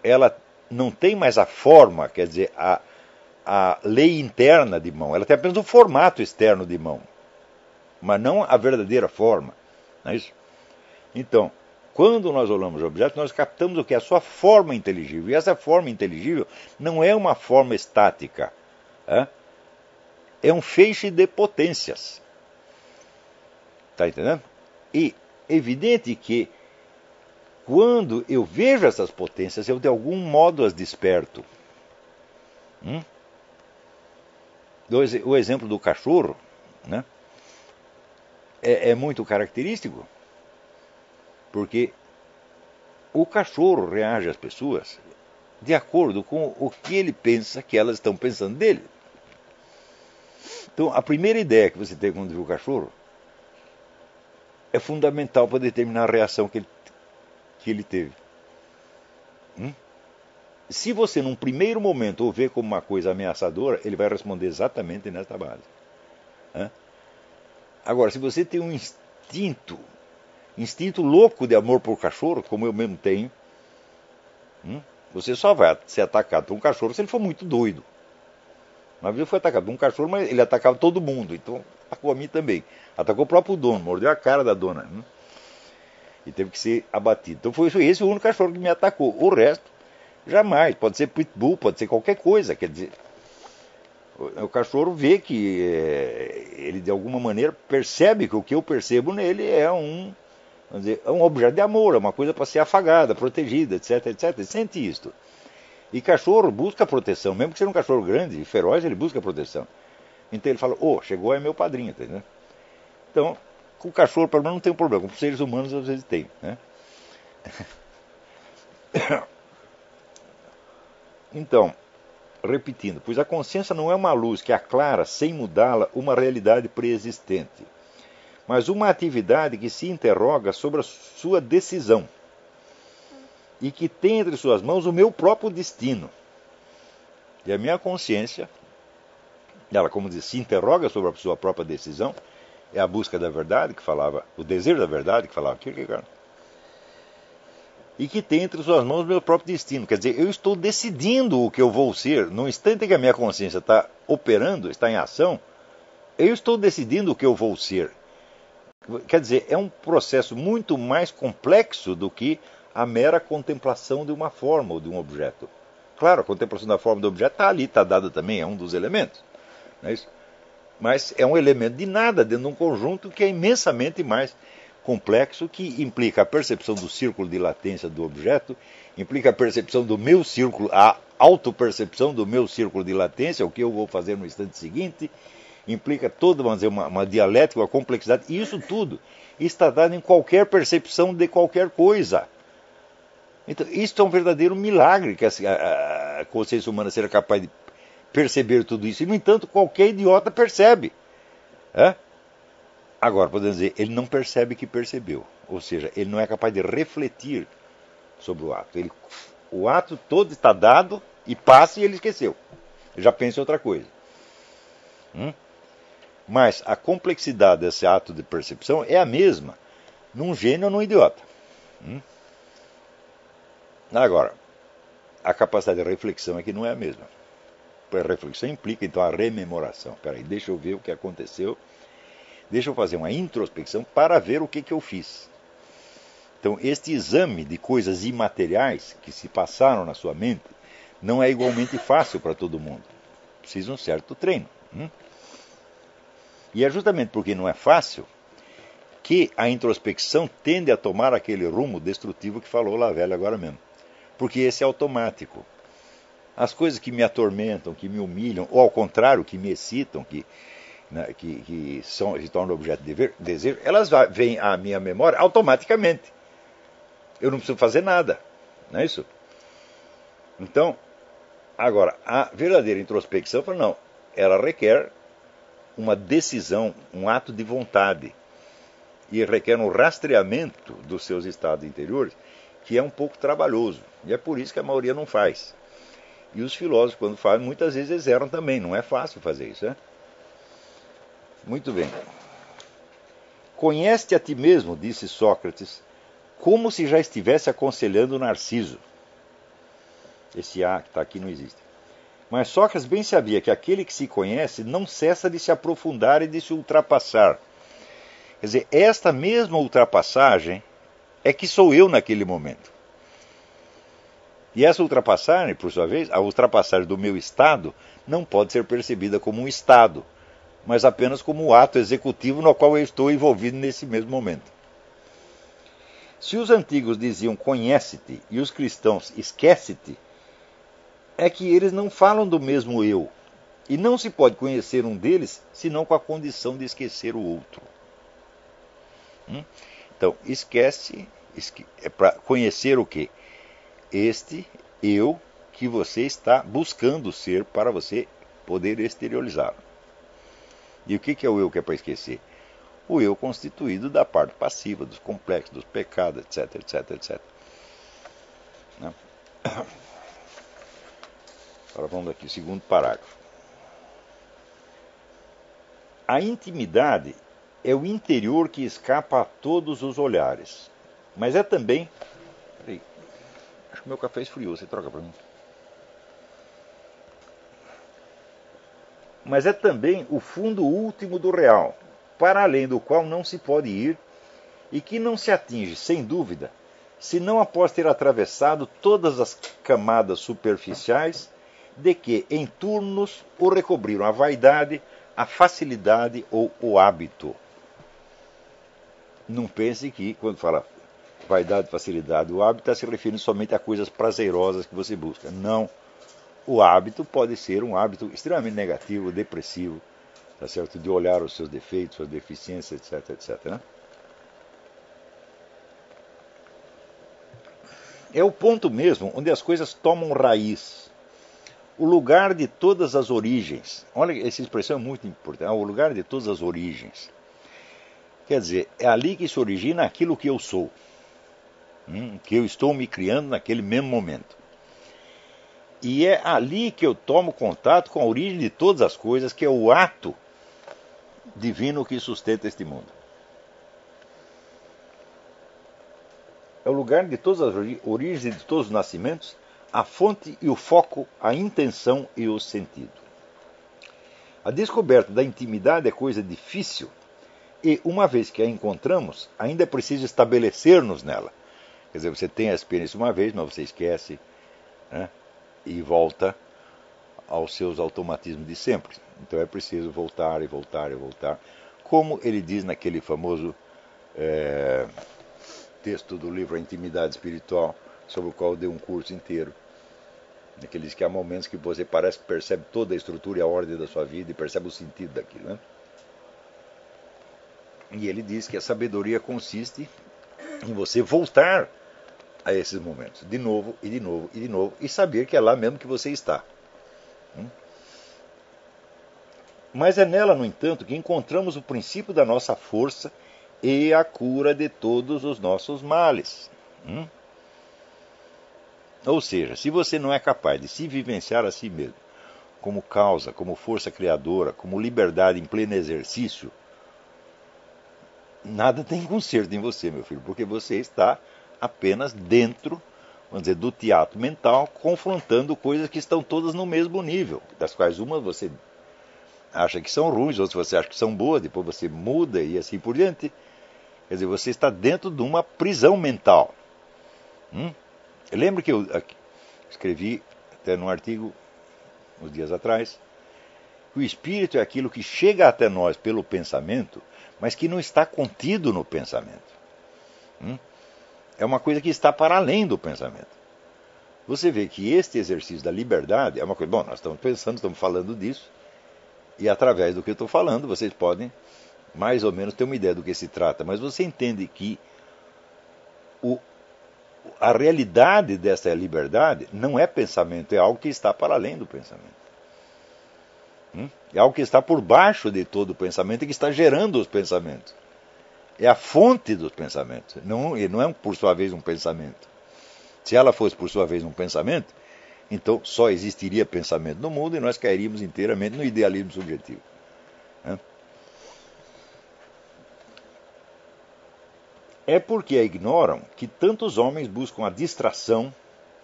ela não tem mais a forma, quer dizer, a, a lei interna de mão, ela tem apenas o formato externo de mão, mas não a verdadeira forma. Não é isso? Então, quando nós olhamos o objeto, nós captamos o que é a sua forma inteligível. E essa forma inteligível não é uma forma estática. É, é um feixe de potências. Está entendendo? E evidente que quando eu vejo essas potências, eu de algum modo as desperto. Hum? O exemplo do cachorro né, é, é muito característico, porque o cachorro reage às pessoas de acordo com o que ele pensa que elas estão pensando dele. Então, a primeira ideia que você tem quando vê o cachorro é fundamental para determinar a reação que ele, que ele teve. Hum? Se você, num primeiro momento, o vê como uma coisa ameaçadora, ele vai responder exatamente nesta base. Hã? Agora, se você tem um instinto, instinto louco de amor por cachorro, como eu mesmo tenho, hum? você só vai ser atacado por um cachorro se ele for muito doido. Uma vez eu fui atacado por um cachorro, mas ele atacava todo mundo, então atacou a mim também. Atacou o próprio dono, mordeu a cara da dona. Né? E teve que ser abatido. Então foi esse o único cachorro que me atacou. O resto, jamais. Pode ser pitbull, pode ser qualquer coisa. Quer dizer, o, cachorro vê que é, ele de alguma maneira percebe que o que eu percebo nele é um, vamos dizer, é um objeto de amor, é uma coisa para ser afagada, protegida, etc, etc. Ele sente isto. E cachorro busca proteção, mesmo que seja um cachorro grande e feroz, ele busca proteção. Então ele fala, ô, oh, chegou é meu padrinho, entendeu? Então, com o cachorro, pelo menos, não tem um problema. Com os seres humanos, às vezes tem. Né? Então, repetindo, pois a consciência não é uma luz que aclara, sem mudá-la, uma realidade preexistente, mas uma atividade que se interroga sobre a sua decisão e que tem entre suas mãos o meu próprio destino. E a minha consciência, ela, como diz, se interroga sobre a sua própria decisão, é a busca da verdade que falava, o desejo da verdade que falava Kierkegaard e que tem entre suas mãos o meu próprio destino. Quer dizer, eu estou decidindo o que eu vou ser. No instante em que a minha consciência está operando, está em ação, eu estou decidindo o que eu vou ser. Quer dizer, é um processo muito mais complexo do que a mera contemplação de uma forma ou de um objeto. Claro, a contemplação da forma do objeto está ali, está dada também, é um dos elementos. Não é isso? Mas é um elemento de nada dentro de um conjunto que é imensamente mais complexo que implica a percepção do círculo de latência do objeto, implica a percepção do meu círculo, a autopercepção do meu círculo de latência, o que eu vou fazer no instante seguinte, implica toda uma, uma dialética, uma complexidade, e isso tudo está dado em qualquer percepção de qualquer coisa. Então, isso é um verdadeiro milagre que a, a consciência humana seja capaz de perceber tudo isso. E, no entanto, qualquer idiota percebe. É? Agora, podemos dizer, ele não percebe que percebeu. Ou seja, ele não é capaz de refletir sobre o ato. Ele, o ato todo está dado e passa e ele esqueceu. Já pensa em outra coisa. Hum? Mas a complexidade desse ato de percepção é a mesma num gênio ou num idiota. Hum? Agora, a capacidade de reflexão é que não é a mesma. A reflexão implica então a rememoração. Peraí, deixa eu ver o que aconteceu Deixa eu fazer uma introspecção para ver o que, que eu fiz. Então, este exame de coisas imateriais que se passaram na sua mente não é igualmente fácil para todo mundo. Precisa um certo treino. Hum? E é justamente porque não é fácil que a introspecção tende a tomar aquele rumo destrutivo que falou lá velho agora mesmo. Porque esse é automático. As coisas que me atormentam, que me humilham, ou ao contrário, que me excitam, que né, que, que são, se tornam objeto de desejo, elas vêm à minha memória automaticamente. Eu não preciso fazer nada. Não é isso? Então, agora, a verdadeira introspecção, não, ela requer uma decisão, um ato de vontade. E requer um rastreamento dos seus estados interiores, que é um pouco trabalhoso. E é por isso que a maioria não faz. E os filósofos, quando fazem, muitas vezes eles erram também. Não é fácil fazer isso, né? Muito bem. Conhece a ti mesmo, disse Sócrates, como se já estivesse aconselhando Narciso. Esse A que está aqui não existe. Mas Sócrates bem sabia que aquele que se conhece não cessa de se aprofundar e de se ultrapassar. Quer dizer, esta mesma ultrapassagem é que sou eu naquele momento. E essa ultrapassagem, por sua vez, a ultrapassagem do meu estado, não pode ser percebida como um estado, mas apenas como o ato executivo no qual eu estou envolvido nesse mesmo momento. Se os antigos diziam conhece-te e os cristãos esquece-te, é que eles não falam do mesmo eu. E não se pode conhecer um deles senão com a condição de esquecer o outro. Hum? Então, esquece, esque, é para conhecer o que? Este eu que você está buscando ser para você poder exteriorizá-lo. E o que é o eu que é para esquecer? O eu constituído da parte passiva, dos complexos, dos pecados, etc, etc, etc. Agora vamos aqui, segundo parágrafo. A intimidade é o interior que escapa a todos os olhares, mas é também. Peraí, acho que meu café esfriou, você troca para mim. mas é também o fundo último do real, para além do qual não se pode ir e que não se atinge, sem dúvida, senão após ter atravessado todas as camadas superficiais de que, em turnos, o recobriram a vaidade, a facilidade ou o hábito. Não pense que, quando fala vaidade, facilidade, o hábito está se referindo somente a coisas prazerosas que você busca. Não o hábito pode ser um hábito extremamente negativo, depressivo, tá certo? de olhar os seus defeitos, suas deficiências, etc, etc. Né? É o ponto mesmo onde as coisas tomam raiz, o lugar de todas as origens. Olha, essa expressão é muito importante. O lugar de todas as origens. Quer dizer, é ali que se origina aquilo que eu sou. Hum, que eu estou me criando naquele mesmo momento. E é ali que eu tomo contato com a origem de todas as coisas, que é o ato divino que sustenta este mundo. É o lugar de todas as origens e de todos os nascimentos, a fonte e o foco, a intenção e o sentido. A descoberta da intimidade é coisa difícil e, uma vez que a encontramos, ainda é preciso estabelecer-nos nela. Quer dizer, você tem a experiência uma vez, mas você esquece né, e volta aos seus automatismos de sempre. Então é preciso voltar e voltar e voltar. Como ele diz naquele famoso é, texto do livro A Intimidade Espiritual, sobre o qual deu um curso inteiro. Ele diz que há momentos que você parece que percebe toda a estrutura e a ordem da sua vida e percebe o sentido daquilo. Né? E ele diz que a sabedoria consiste em você voltar a esses momentos, de novo e de novo e de novo, e saber que é lá mesmo que você está. Hum? Mas é nela, no entanto, que encontramos o princípio da nossa força e a cura de todos os nossos males. Hum? Ou seja, se você não é capaz de se vivenciar a si mesmo como causa, como força criadora, como liberdade em pleno exercício, nada tem conserto em você, meu filho, porque você está apenas dentro, vamos dizer, do teatro mental, confrontando coisas que estão todas no mesmo nível, das quais uma você acha que são ruins, outras você acha que são boas, depois você muda e assim por diante. Quer dizer, você está dentro de uma prisão mental. Hum? Lembra que eu escrevi até num artigo uns dias atrás que o espírito é aquilo que chega até nós pelo pensamento, mas que não está contido no pensamento. Hum? É uma coisa que está para além do pensamento. Você vê que este exercício da liberdade é uma coisa. Bom, nós estamos pensando, estamos falando disso, e através do que eu estou falando, vocês podem mais ou menos ter uma ideia do que se trata, mas você entende que o, a realidade dessa liberdade não é pensamento, é algo que está para além do pensamento. Hum? É algo que está por baixo de todo o pensamento e que está gerando os pensamentos. É a fonte dos pensamentos, não, não é por sua vez um pensamento. Se ela fosse por sua vez um pensamento, então só existiria pensamento no mundo e nós cairíamos inteiramente no idealismo subjetivo. é porque a ignoram que tantos homens buscam a distração,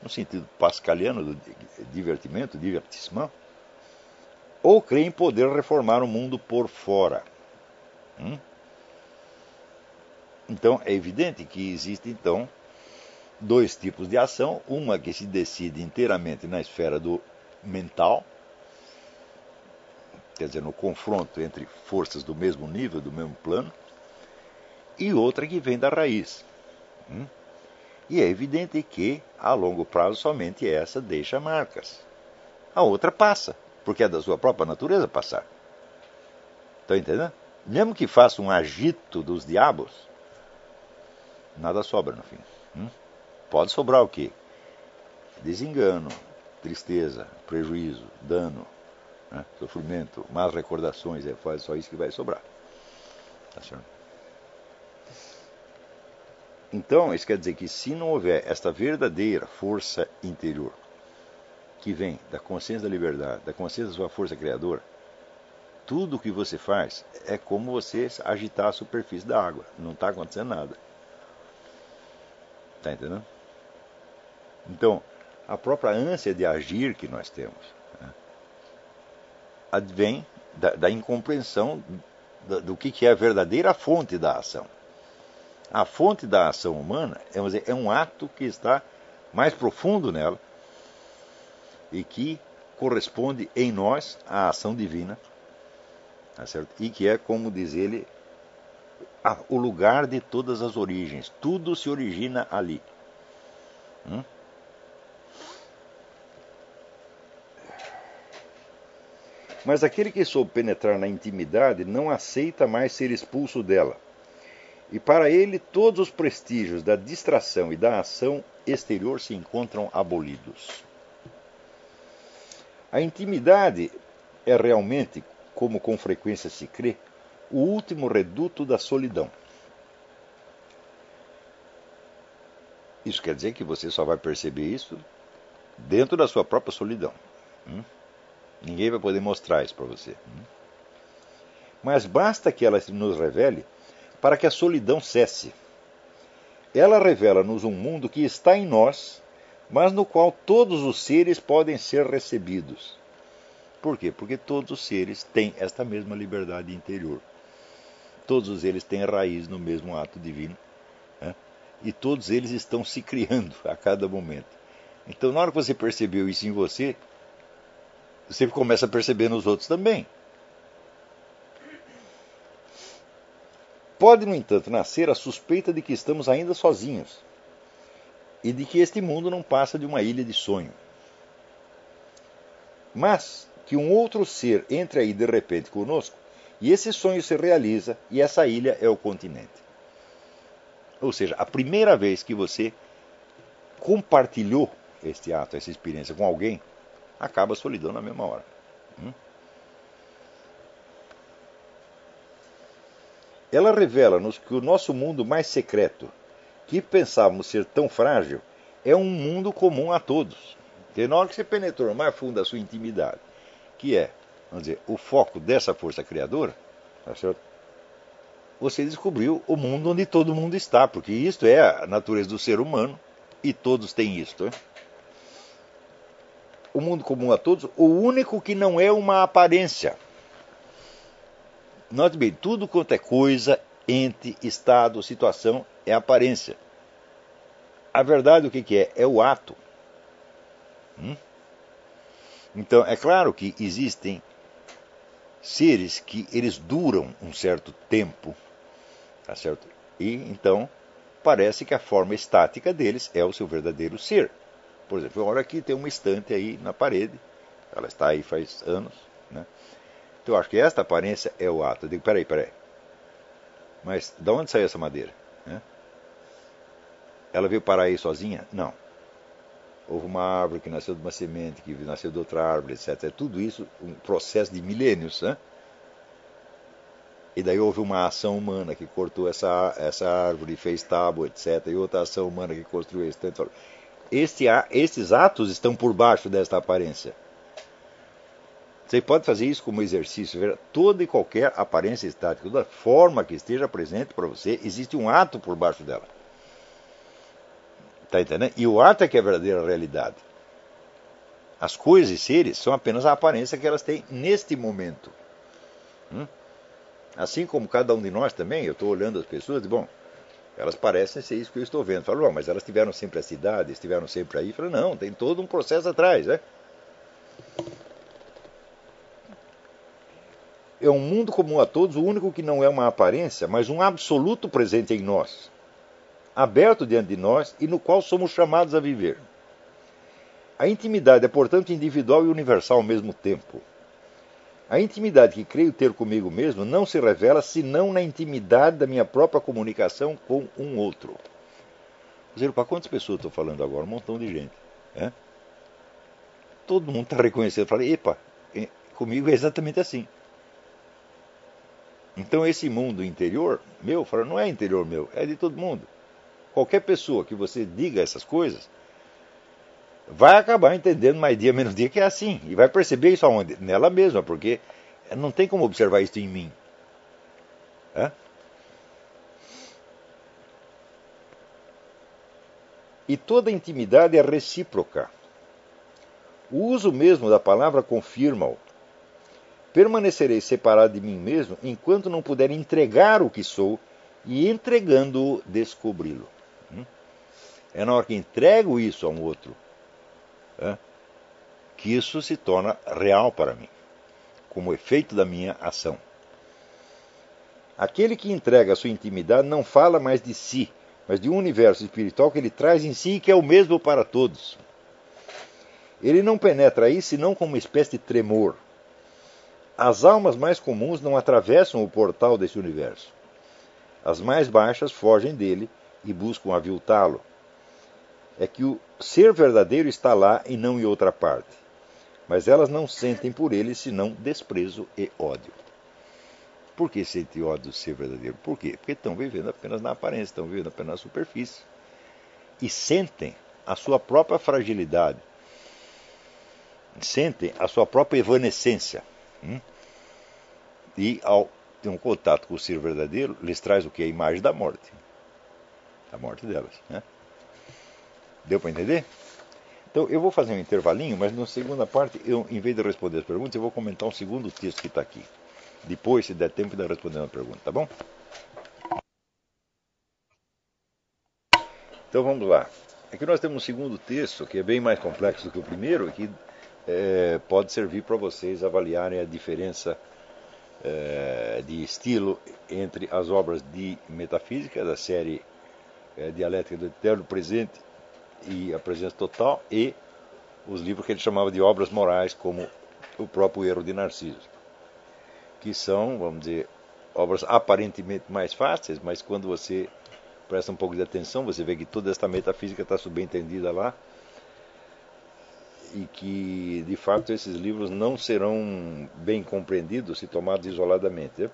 no sentido pascaliano do divertimento, divertissement, ou creem poder reformar o mundo por fora. Hum? Então é evidente que existe então dois tipos de ação, uma que se decide inteiramente na esfera do mental, quer dizer, no confronto entre forças do mesmo nível, do mesmo plano, e outra que vem da raiz. Hum? E é evidente que, a longo prazo, somente essa deixa marcas. A outra passa, porque é da sua própria natureza passar. Estão entendendo? Mesmo que faça um agito dos diabos, nada sobra no fim. Hum? Pode sobrar o quê? Desengano, tristeza, prejuízo, dano, né? sofrimento, más recordações, é só isso que vai sobrar. Tá certo? Então, isso quer dizer que se não houver esta verdadeira força interior, que vem da consciência da liberdade, da consciência da sua força criadora, tudo o que você faz é como você agitar a superfície da água. Não está acontecendo nada. Está entendendo? Então, a própria ânsia de agir que nós temos né, advém da, da incompreensão do, do que, que é a verdadeira fonte da ação. A fonte da ação humana é, dizer, é um ato que está mais profundo nela e que corresponde em nós à ação divina, tá e que é, como diz ele, a, o lugar de todas as origens. Tudo se origina ali. Hum? Mas aquele que soube penetrar na intimidade não aceita mais ser expulso dela e para ele, todos os prestígios da distração e da ação exterior se encontram abolidos. A intimidade é realmente, como com frequência se crê, o último reduto da solidão. Isso quer dizer que você só vai perceber isso dentro da sua própria solidão. Hum? Ninguém vai poder mostrar isso para você. Hum? Mas basta que ela nos revele para que a solidão cesse. Ela revela-nos um mundo que está em nós, mas no qual todos os seres podem ser recebidos. Por quê? Porque todos os seres têm esta mesma liberdade interior. Todos eles têm raiz no mesmo ato divino. Né? E todos eles estão se criando a cada momento. Então, na hora que você percebeu isso em você, você começa a perceber nos outros também. Pode, no entanto, nascer a suspeita de que estamos ainda sozinhos e de que este mundo não passa de uma ilha de sonho. Mas que um outro ser entre aí de repente conosco e esse sonho se realiza e essa ilha é o continente. Ou seja, a primeira vez que você compartilhou este ato, essa experiência com alguém, acaba a solidão na mesma hora. Hum? Ela revela-nos que o nosso mundo mais secreto, que pensávamos ser tão frágil, é um mundo comum a todos. Porque na hora que você penetrou mais fundo a sua intimidade, que é, vamos dizer, o foco dessa força criadora, tá você descobriu o mundo onde todo mundo está, porque isto é a natureza do ser humano e todos têm isto. O mundo comum a todos, o único que não é uma aparência. Note bem, tudo quanto é coisa, ente, estado, situação é aparência. A verdade o que, que é? É o ato. Hum? Então, é claro que existem seres que eles duram um certo tempo, tá certo? E então parece que a forma estática deles é o seu verdadeiro ser. Por exemplo, olha aqui tem uma estante aí na parede, ela está aí faz anos, né? Então eu acho que esta aparência é o ato. Eu digo, peraí, peraí. Mas de onde saiu essa madeira? Né? Ela veio parar aí sozinha? Não. Houve uma árvore que nasceu de uma semente, que nasceu de outra árvore, etc. É tudo isso um processo de milênios. Né? E daí houve uma ação humana que cortou essa, essa árvore, fez tábua, etc. E outra ação humana que construiu esse tanto. Este, atos estão por baixo desta aparência. Você pode fazer isso como exercício, ver toda e qualquer aparência estática, toda forma que esteja presente para você, existe um ato por baixo dela. Está entendendo? E o ato é que é a verdadeira realidade. As coisas e seres são apenas a aparência que elas têm neste momento. Hum? Assim como cada um de nós também, eu estou olhando as pessoas e, bom, elas parecem ser isso que eu estou vendo. Falo, mas elas tiveram sempre a cidade, estiveram sempre aí. Falo, não, tem todo um processo atrás, né? é um mundo comum a todos, o único que não é uma aparência, mas um absoluto presente em nós, aberto diante de nós e no qual somos chamados a viver. A intimidade é, portanto, individual e universal ao mesmo tempo. A intimidade que creio ter comigo mesmo não se revela senão na intimidade da minha própria comunicação com um outro. Para quantas pessoas estou falando agora? Um montão de gente. É? Todo mundo está reconhecendo. Falei, epa, é, comigo é exatamente assim. Então esse mundo interior meu, fala, não é interior meu, é de todo mundo. Qualquer pessoa que você diga essas coisas vai acabar entendendo mais dia menos dia que é assim e vai perceber isso aonde? Nela mesma, porque não tem como observar isso em mim. É? E toda intimidade é recíproca. O uso mesmo da palavra confirma-o. Permanecerei separado de mim mesmo enquanto não puder entregar o que sou e, entregando-o, descobri-lo. É na hora que entrego isso a um outro é, que isso se torna real para mim, como efeito da minha ação. Aquele que entrega a sua intimidade não fala mais de si, mas de um universo espiritual que ele traz em si e que é o mesmo para todos. Ele não penetra aí senão como uma espécie de tremor, as almas mais comuns não atravessam o portal desse universo. As mais baixas fogem dele e buscam aviltá-lo. É que o ser verdadeiro está lá e não em outra parte. mas elas não sentem por ele senão desprezo e ódio. Por que sentem ódio do ser verdadeiro? Por quê? Porque estão vivendo apenas na aparência, estão vivendo apenas na superfície. E sentem a sua própria fragilidade, sentem a sua própria evanescência. Hum? E ao ter um contato com o ser verdadeiro, lhes traz o que? A imagem da morte. A morte delas. Né? Deu para entender? Então, eu vou fazer um intervalinho, mas na segunda parte, eu, em vez de responder as perguntas, eu vou comentar um segundo texto que está aqui. Depois, se der tempo, de responder uma pergunta, tá bom? Então vamos lá. Aqui nós temos um segundo texto que é bem mais complexo do que o primeiro e que é, pode servir para vocês avaliarem a diferença é, de estilo entre as obras de metafísica da série é, Dialética do Eterno Presente e a Presença Total e os livros que ele chamava de obras morais, como o próprio Erro de Narciso, que são, vamos dizer, obras aparentemente mais fáceis, mas quando você presta um pouco de atenção, você vê que toda esta metafísica está subentendida lá e que, de fato, esses livros não serão bem compreendidos se tomados isoladamente. Né?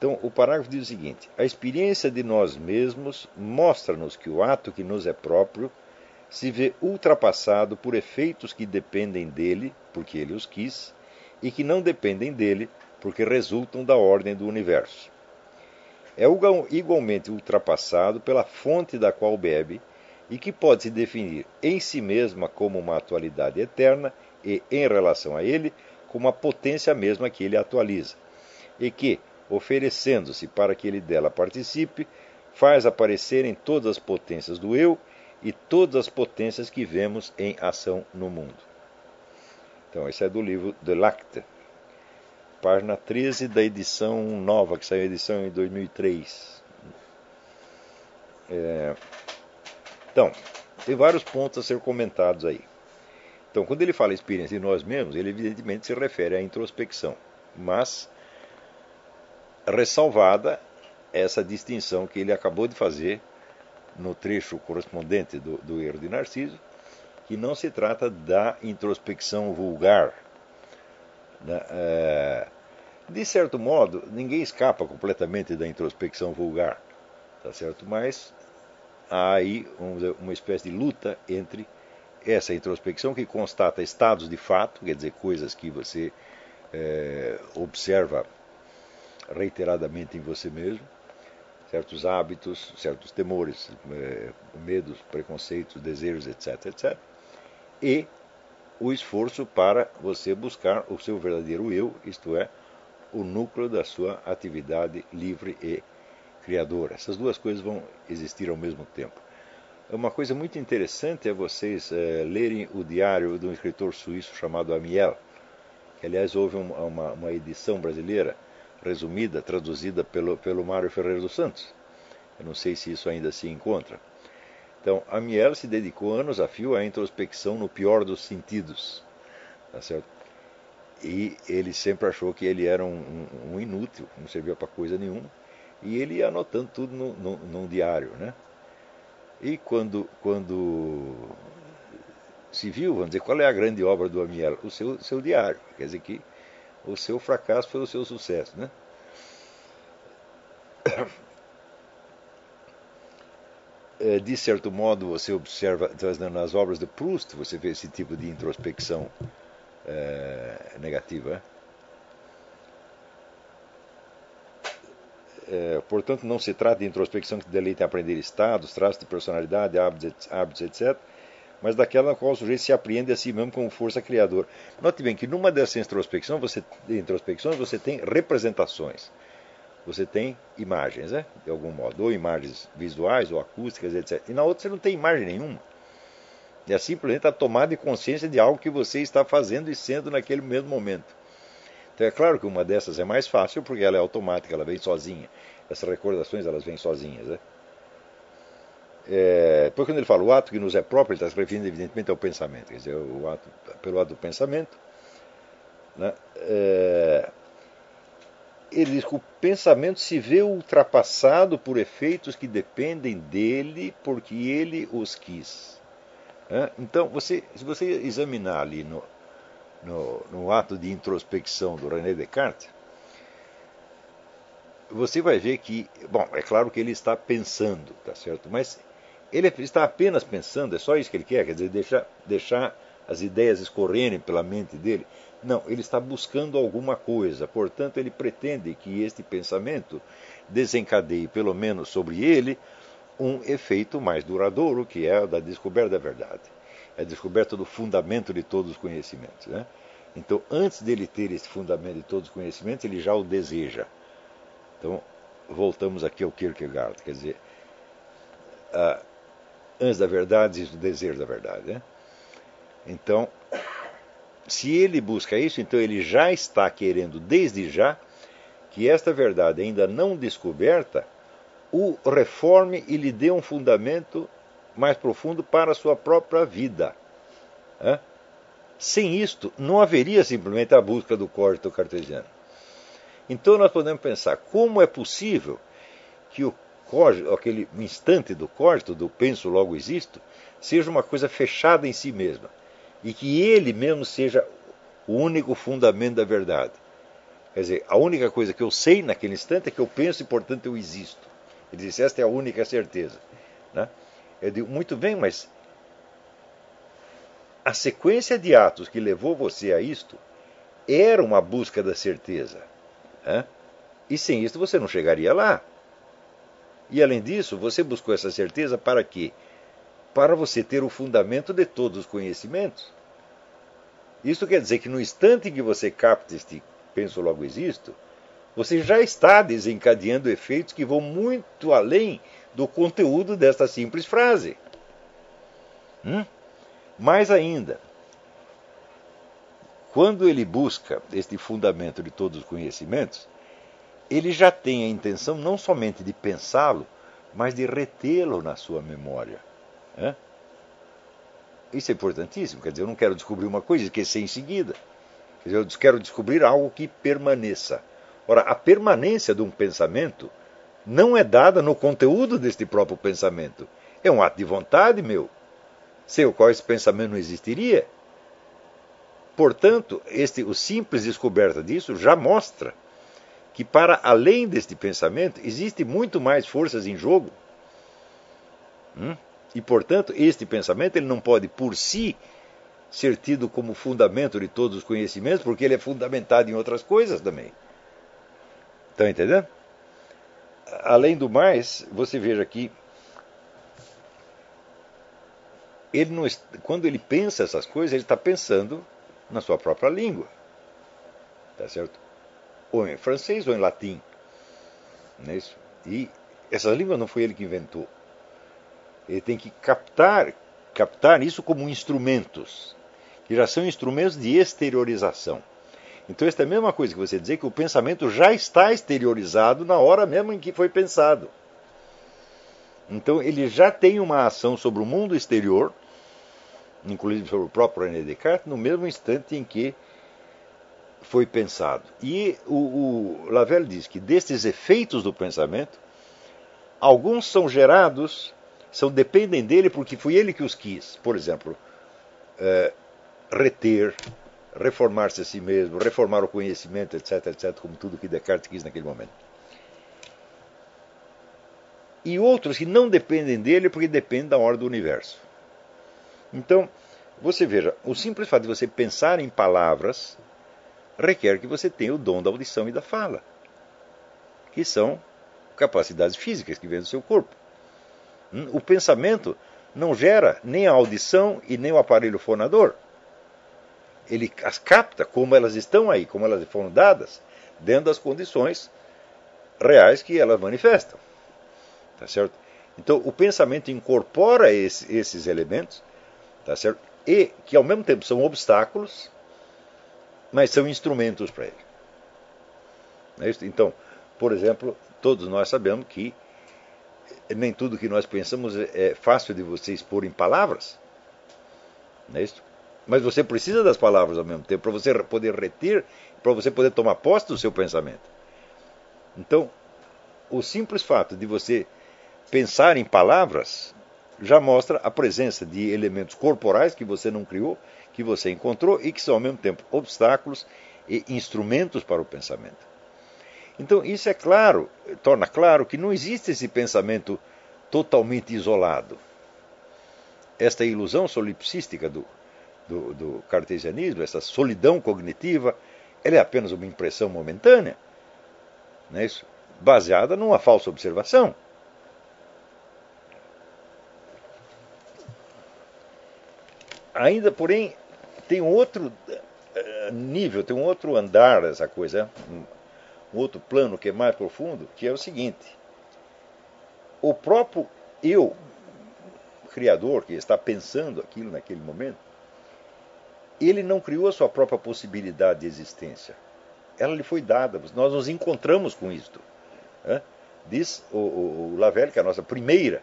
Então, o parágrafo diz o seguinte: A experiência de nós mesmos mostra-nos que o ato que nos é próprio se vê ultrapassado por efeitos que dependem dele, porque ele os quis, e que não dependem dele, porque resultam da ordem do universo. É igualmente ultrapassado pela fonte da qual bebe e que pode se definir em si mesma como uma atualidade eterna e, em relação a ele, como a potência mesma que ele atualiza, e que, oferecendo-se para que ele dela participe, faz aparecer em todas as potências do eu e todas as potências que vemos em ação no mundo. Então, esse é do livro De Lacte, página 13 da edição nova, que saiu a edição em 2003. É... Então, tem vários pontos a ser comentados aí. Então, quando ele fala experiência de nós mesmos, ele evidentemente se refere à introspecção, mas ressalvada essa distinção que ele acabou de fazer no trecho correspondente do, do erro de Narciso, que não se trata da introspecção vulgar. Né? É, de certo modo, ninguém escapa completamente da introspecção vulgar, tá certo? Mas há aí uma espécie de luta entre essa introspecção que constata estados de fato, quer dizer, coisas que você é, observa reiteradamente em você mesmo, certos hábitos, certos temores, é, medos, preconceitos, desejos, etc, etc, e o esforço para você buscar o seu verdadeiro eu, isto é, o núcleo da sua atividade livre e criadora. Essas duas coisas vão existir ao mesmo tempo. Uma coisa muito interessante é vocês é, lerem o diário de um escritor suíço chamado Amiel, que aliás houve uma, uma edição brasileira resumida, traduzida pelo, pelo Mário Ferreira dos Santos. Eu não sei se isso ainda se encontra. Então, Amiel se dedicou anos a fio à introspecção no pior dos sentidos. Tá certo? E ele sempre achou que ele era um, um, um inútil, não servia para coisa nenhuma. E ele ia anotando tudo no, no, num diário. Né? E quando, quando se viu, vamos dizer, qual é a grande obra do Amiel? O seu, seu diário. Quer dizer que o seu fracasso foi o seu sucesso, né? É, de certo modo, você observa nas obras de Proust, você vê esse tipo de introspecção é, negativa. É, portanto, não se trata de introspecção que deleita em aprender estados, traços de personalidade, hábitos, hábitos etc., mas daquela na qual o sujeito se apreende a si mesmo como força criadora. Note bem que numa dessas introspecções você, introspecções você tem representações, você tem imagens, né, de algum modo, ou imagens visuais ou acústicas, etc. E na outra você não tem imagem nenhuma. É simplesmente a tomada de consciência de algo que você está fazendo e sendo naquele mesmo momento. Então é claro que uma dessas é mais fácil porque ela é automática, ela vem sozinha. Essas recordações elas vêm sozinhas, né? É, depois, quando ele fala o ato que nos é próprio, ele está se referindo, evidentemente, ao pensamento, quer dizer, o ato, pelo ato do pensamento. Né, é, ele diz que o pensamento se vê ultrapassado por efeitos que dependem dele porque ele os quis. É? Então, você, se você examinar ali no, no, no ato de introspecção do René Descartes, você vai ver que, bom, é claro que ele está pensando, tá certo? Mas ele está apenas pensando, é só isso que ele quer, quer dizer, deixar, deixar as ideias escorrerem pela mente dele. Não, ele está buscando alguma coisa, portanto, ele pretende que este pensamento desencadeie, pelo menos sobre ele, um efeito mais duradouro, que é o da descoberta da verdade. É a descoberta do fundamento de todos os conhecimentos. Né? Então, antes dele ter esse fundamento de todos os conhecimentos, ele já o deseja. Então, voltamos aqui ao Kierkegaard, quer dizer, uh, antes da verdade existe o desejo da verdade. Né? Então, se ele busca isso, então ele já está querendo, desde já, que esta verdade ainda não descoberta o reforme e lhe dê um fundamento mais profundo para a sua própria vida. Sem isto, não haveria simplesmente a busca do córdico cartesiano. Então nós podemos pensar como é possível que o aquele instante do córdico, do penso logo existo, seja uma coisa fechada em si mesma e que ele mesmo seja o único fundamento da verdade. Quer dizer, a única coisa que eu sei naquele instante é que eu penso e, portanto, eu existo. Ele disse: esta é a única certeza. Né? Eu digo: muito bem, mas a sequência de atos que levou você a isto era uma busca da certeza. Né? E sem isso você não chegaria lá. E além disso, você buscou essa certeza para quê? Para você ter o fundamento de todos os conhecimentos. Isso quer dizer que no instante em que você capta este penso logo existo, você já está desencadeando efeitos que vão muito além do conteúdo desta simples frase. Hum? Mais ainda, quando ele busca este fundamento de todos os conhecimentos, ele já tem a intenção não somente de pensá-lo, mas de retê-lo na sua memória. Né? Isso é importantíssimo. Quer dizer, eu não quero descobrir uma coisa e esquecer em seguida. Quer dizer, eu quero descobrir algo que permaneça. Ora, a permanência de um pensamento não é dada no conteúdo deste próprio pensamento. É um ato de vontade meu, sem o qual esse pensamento não existiria. Portanto, este, o simples descoberta disso já mostra que, para além deste pensamento, existe muito mais forças em jogo. Hum? E, portanto, este pensamento ele não pode, por si, ser tido como fundamento de todos os conhecimentos, porque ele é fundamentado em outras coisas também. Estão entendendo? Além do mais, você veja aqui, ele não, quando ele pensa essas coisas, ele está pensando na sua própria língua. Tá certo? Ou em francês ou em latim. Não é isso? E essas línguas não foi ele que inventou. Ele tem que captar, captar isso como instrumentos, que já são instrumentos de exteriorização. Então, esta é a mesma coisa que você dizer que o pensamento já está exteriorizado na hora mesmo em que foi pensado. Então, ele já tem uma ação sobre o mundo exterior, inclusive sobre o próprio René Descartes, no mesmo instante em que foi pensado. E o, o Lavelle diz que destes efeitos do pensamento, alguns são gerados são dependem dele porque foi ele que os quis. Por exemplo, é, reter, reformar-se a si mesmo, reformar o conhecimento, etc, etc, como tudo que Descartes quis naquele momento. E outros que não dependem dele porque dependem da ordem do universo. Então, você veja, o simples fato de você pensar em palavras requer que você tenha o dom da audição e da fala, que são capacidades físicas que vêm do seu corpo. O pensamento não gera nem a audição e nem o aparelho fonador. Ele as capta como elas estão aí, como elas foram dadas, dentro das condições reais que elas manifestam. Tá certo? Então, o pensamento incorpora esse, esses elementos, tá certo? E que ao mesmo tempo são obstáculos, mas são instrumentos para ele. É então, por exemplo, todos nós sabemos que nem tudo que nós pensamos é, é fácil de você expor em palavras. Não é isso? Mas você precisa das palavras ao mesmo tempo para você poder reter, para você poder tomar posse do seu pensamento. Então, o simples fato de você pensar em palavras já mostra a presença de elementos corporais que você não criou, que você encontrou e que são ao mesmo tempo obstáculos e instrumentos para o pensamento. Então, isso é claro, torna claro que não existe esse pensamento totalmente isolado. Esta ilusão solipsística do, do, do cartesianismo, essa solidão cognitiva, ela é apenas uma impressão momentânea, não é isso? baseada numa falsa observação. Ainda, porém, tem um outro eh, nível, tem um outro andar essa coisa, um outro plano que é mais profundo, que é o seguinte: o próprio eu, criador, que está pensando aquilo naquele momento, ele não criou a sua própria possibilidade de existência. Ela lhe foi dada. Nós nos encontramos com isto. Né? Diz o, o, o Lavelle que a nossa primeira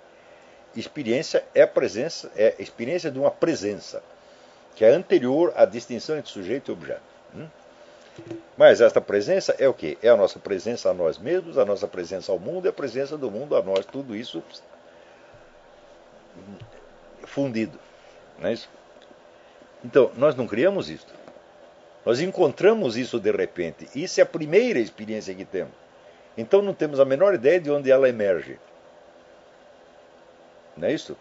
experiência é presença, é experiência de uma presença, que é anterior à distinção entre sujeito e objeto. Hum? Mas esta presença é o que? É a nossa presença a nós mesmos, a nossa presença ao mundo e a presença do mundo a nós. Tudo isso fundido. Não é isso? Então, nós não criamos isso. Nós encontramos isso de repente. Isso é a primeira experiência que temos. Então não temos a menor ideia de onde ela emerge. Não é isso?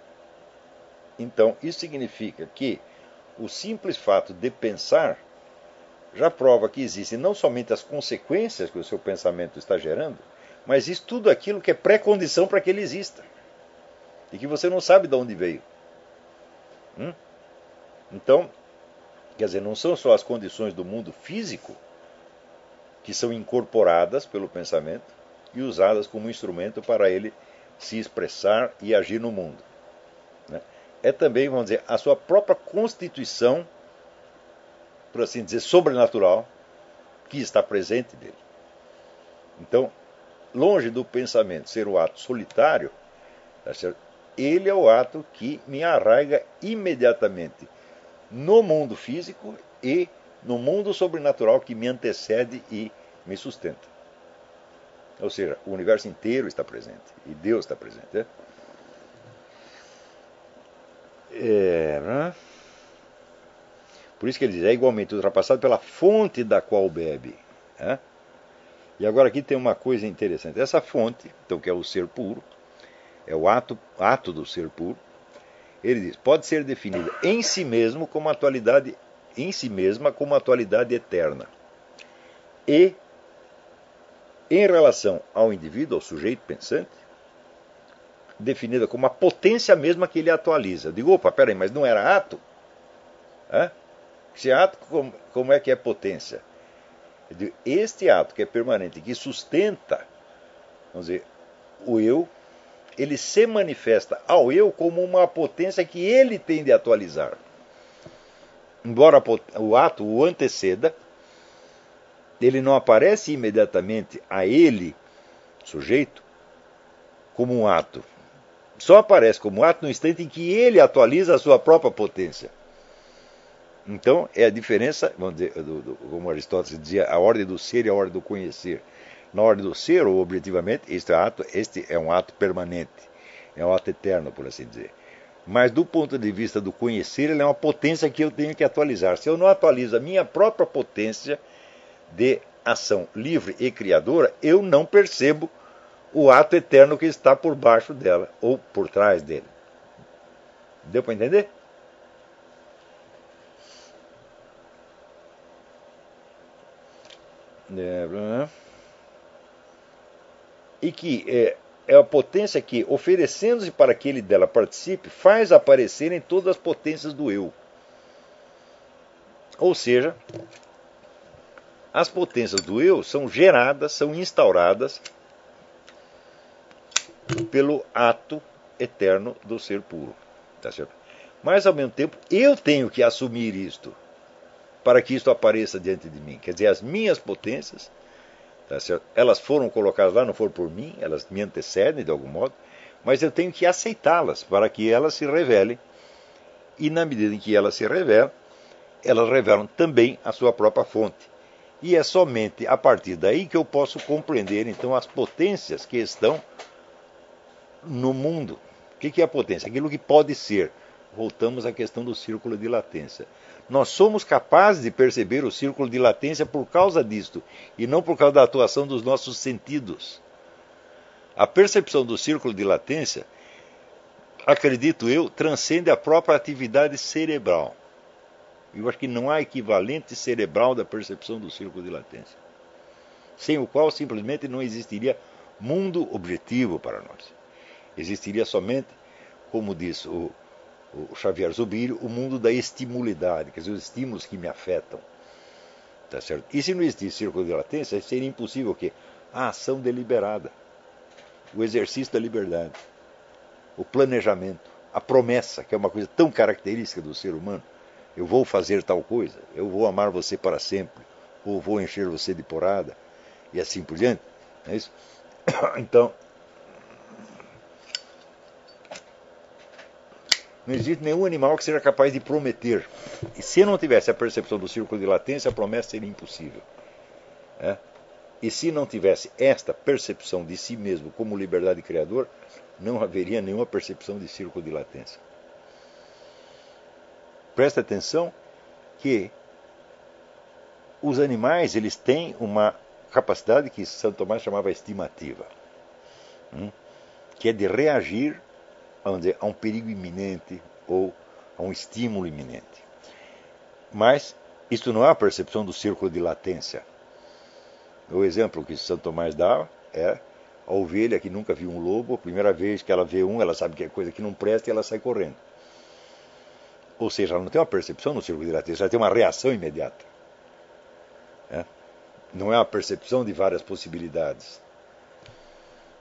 Então, isso significa que o simples fato de pensar já prova que existem não somente as consequências que o seu pensamento está gerando, mas isso tudo aquilo que é pré-condição para que ele exista. E que você não sabe de onde veio. Hum? Então, quer dizer, não são só as condições do mundo físico que são incorporadas pelo pensamento e usadas como instrumento para ele se expressar e agir no mundo. Né? É também, vamos dizer, a sua própria constituição, por assim dizer, sobrenatural, que está presente dele. Então, longe do pensamento ser o ato solitário, tá ele é o ato que me arraiga imediatamente no mundo físico e no mundo sobrenatural que me antecede e me sustenta. Ou seja, o universo inteiro está presente e Deus está presente. É? É? Por isso que ele diz: é igualmente ultrapassado pela fonte da qual bebe. É? E agora aqui tem uma coisa interessante. Essa fonte, então que é o ser puro, é o ato, ato do ser puro. Ele diz: pode ser definida em si mesmo como atualidade em si mesma como atualidade eterna. E, em relação ao indivíduo, ao sujeito pensante, definida como a potência mesma que ele atualiza. Eu digo, opa, peraí, mas não era ato? Hã? Esse ato, como, como é que é potência? Digo, este ato que é permanente, que sustenta, vamos dizer, o eu, ele se manifesta ao eu como uma potência que ele tem de atualizar embora o ato o anteceda, ele não aparece imediatamente a ele, sujeito, como um ato. Só aparece como ato no instante em que ele atualiza a sua própria potência. Então, é a diferença, vamos dizer, do, do, como Aristóteles dizia, a ordem do ser e a ordem do conhecer. Na ordem do ser, ou objetivamente, este, ato, este é um ato permanente, é um ato eterno, por assim dizer. Mas do ponto de vista do conhecer, ele é uma potência que eu tenho que atualizar. Se eu não atualizo a minha própria potência de ação livre e criadora, eu não percebo o ato eterno que está por baixo dela ou por trás dele. Deu para entender? E que é, é a potência que, oferecendo-se para que ele dela participe, faz aparecerem todas as potências do eu. Ou seja, as potências do eu são geradas, são instauradas pelo ato eterno do ser puro. Tá certo? Mas, ao mesmo tempo, eu tenho que assumir isto para que isto apareça diante de mim. Quer dizer, as minhas potências Tá elas foram colocadas lá, não foram por mim, elas me antecedem de algum modo, mas eu tenho que aceitá-las para que elas se revelem. E na medida em que elas se revelam, elas revelam também a sua própria fonte. E é somente a partir daí que eu posso compreender então as potências que estão no mundo, O que é a potência? Aquilo que pode ser. Voltamos à questão do círculo de latência. Nós somos capazes de perceber o círculo de latência por causa disto, e não por causa da atuação dos nossos sentidos. A percepção do círculo de latência, acredito eu, transcende a própria atividade cerebral. Eu acho que não há equivalente cerebral da percepção do círculo de latência, sem o qual simplesmente não existiria mundo objetivo para nós. Existiria somente, como diz o, o Xavier Zubiri, o mundo da estimulidade, quer dizer, os estímulos que me afetam. Tá certo? E se não existisse círculo de latência, seria impossível o quê? A ação deliberada, o exercício da liberdade, o planejamento, a promessa, que é uma coisa tão característica do ser humano. Eu vou fazer tal coisa, eu vou amar você para sempre, ou vou encher você de porrada, e assim por diante. Não é isso? Então, não existe nenhum animal que seja capaz de prometer. E se não tivesse a percepção do círculo de latência, a promessa seria impossível. É? E se não tivesse esta percepção de si mesmo como liberdade criador, não haveria nenhuma percepção de círculo de latência. Presta atenção que os animais eles têm uma capacidade que Santo Tomás chamava estimativa, hum? que é de reagir dizer, a um perigo iminente ou a um estímulo iminente. Mas isto não é a percepção do círculo de latência. O exemplo que Santo Tomás dá é a ovelha que nunca viu um lobo, a primeira vez que ela vê um, ela sabe que é coisa que não presta e ela sai correndo. Ou seja, ela não tem uma percepção no círculo de latência, ela tem uma reação imediata. É? Não é uma percepção de várias possibilidades.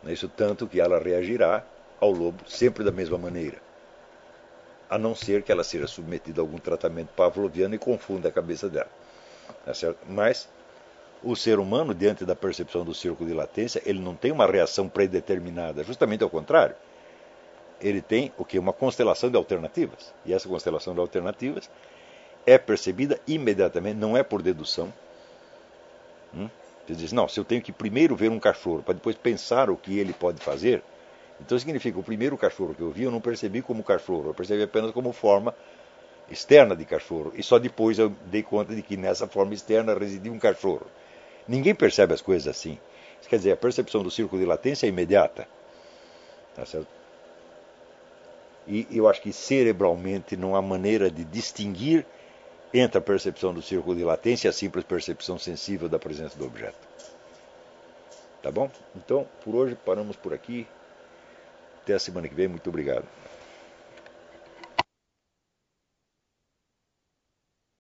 É isso tanto que ela reagirá ao lobo sempre da mesma maneira. A não ser que ela seja submetida a algum tratamento pavloviano e confunda a cabeça dela. Tá? Mas o ser humano, diante da percepção do círculo de latência, ele não tem uma reação predeterminada, justamente ao contrário. Ele tem o que? Uma constelação de alternativas. E essa constelação de alternativas é percebida imediatamente, não é por dedução. Hum? Você diz, não, se eu tenho que primeiro ver um cachorro para depois pensar o que ele pode fazer, então significa o primeiro cachorro que eu vi eu não percebi como cachorro, eu percebi apenas como forma externa de cachorro. E só depois eu dei conta de que nessa forma externa residia um cachorro. Ninguém percebe as coisas assim. Isso quer dizer, a percepção do círculo de latência é imediata. Tá certo? E eu acho que cerebralmente não há maneira de distinguir entre a percepção do círculo de latência e a simples percepção sensível da presença do objeto. Tá bom? Então, por hoje paramos por aqui. Até a semana que vem. Muito obrigado.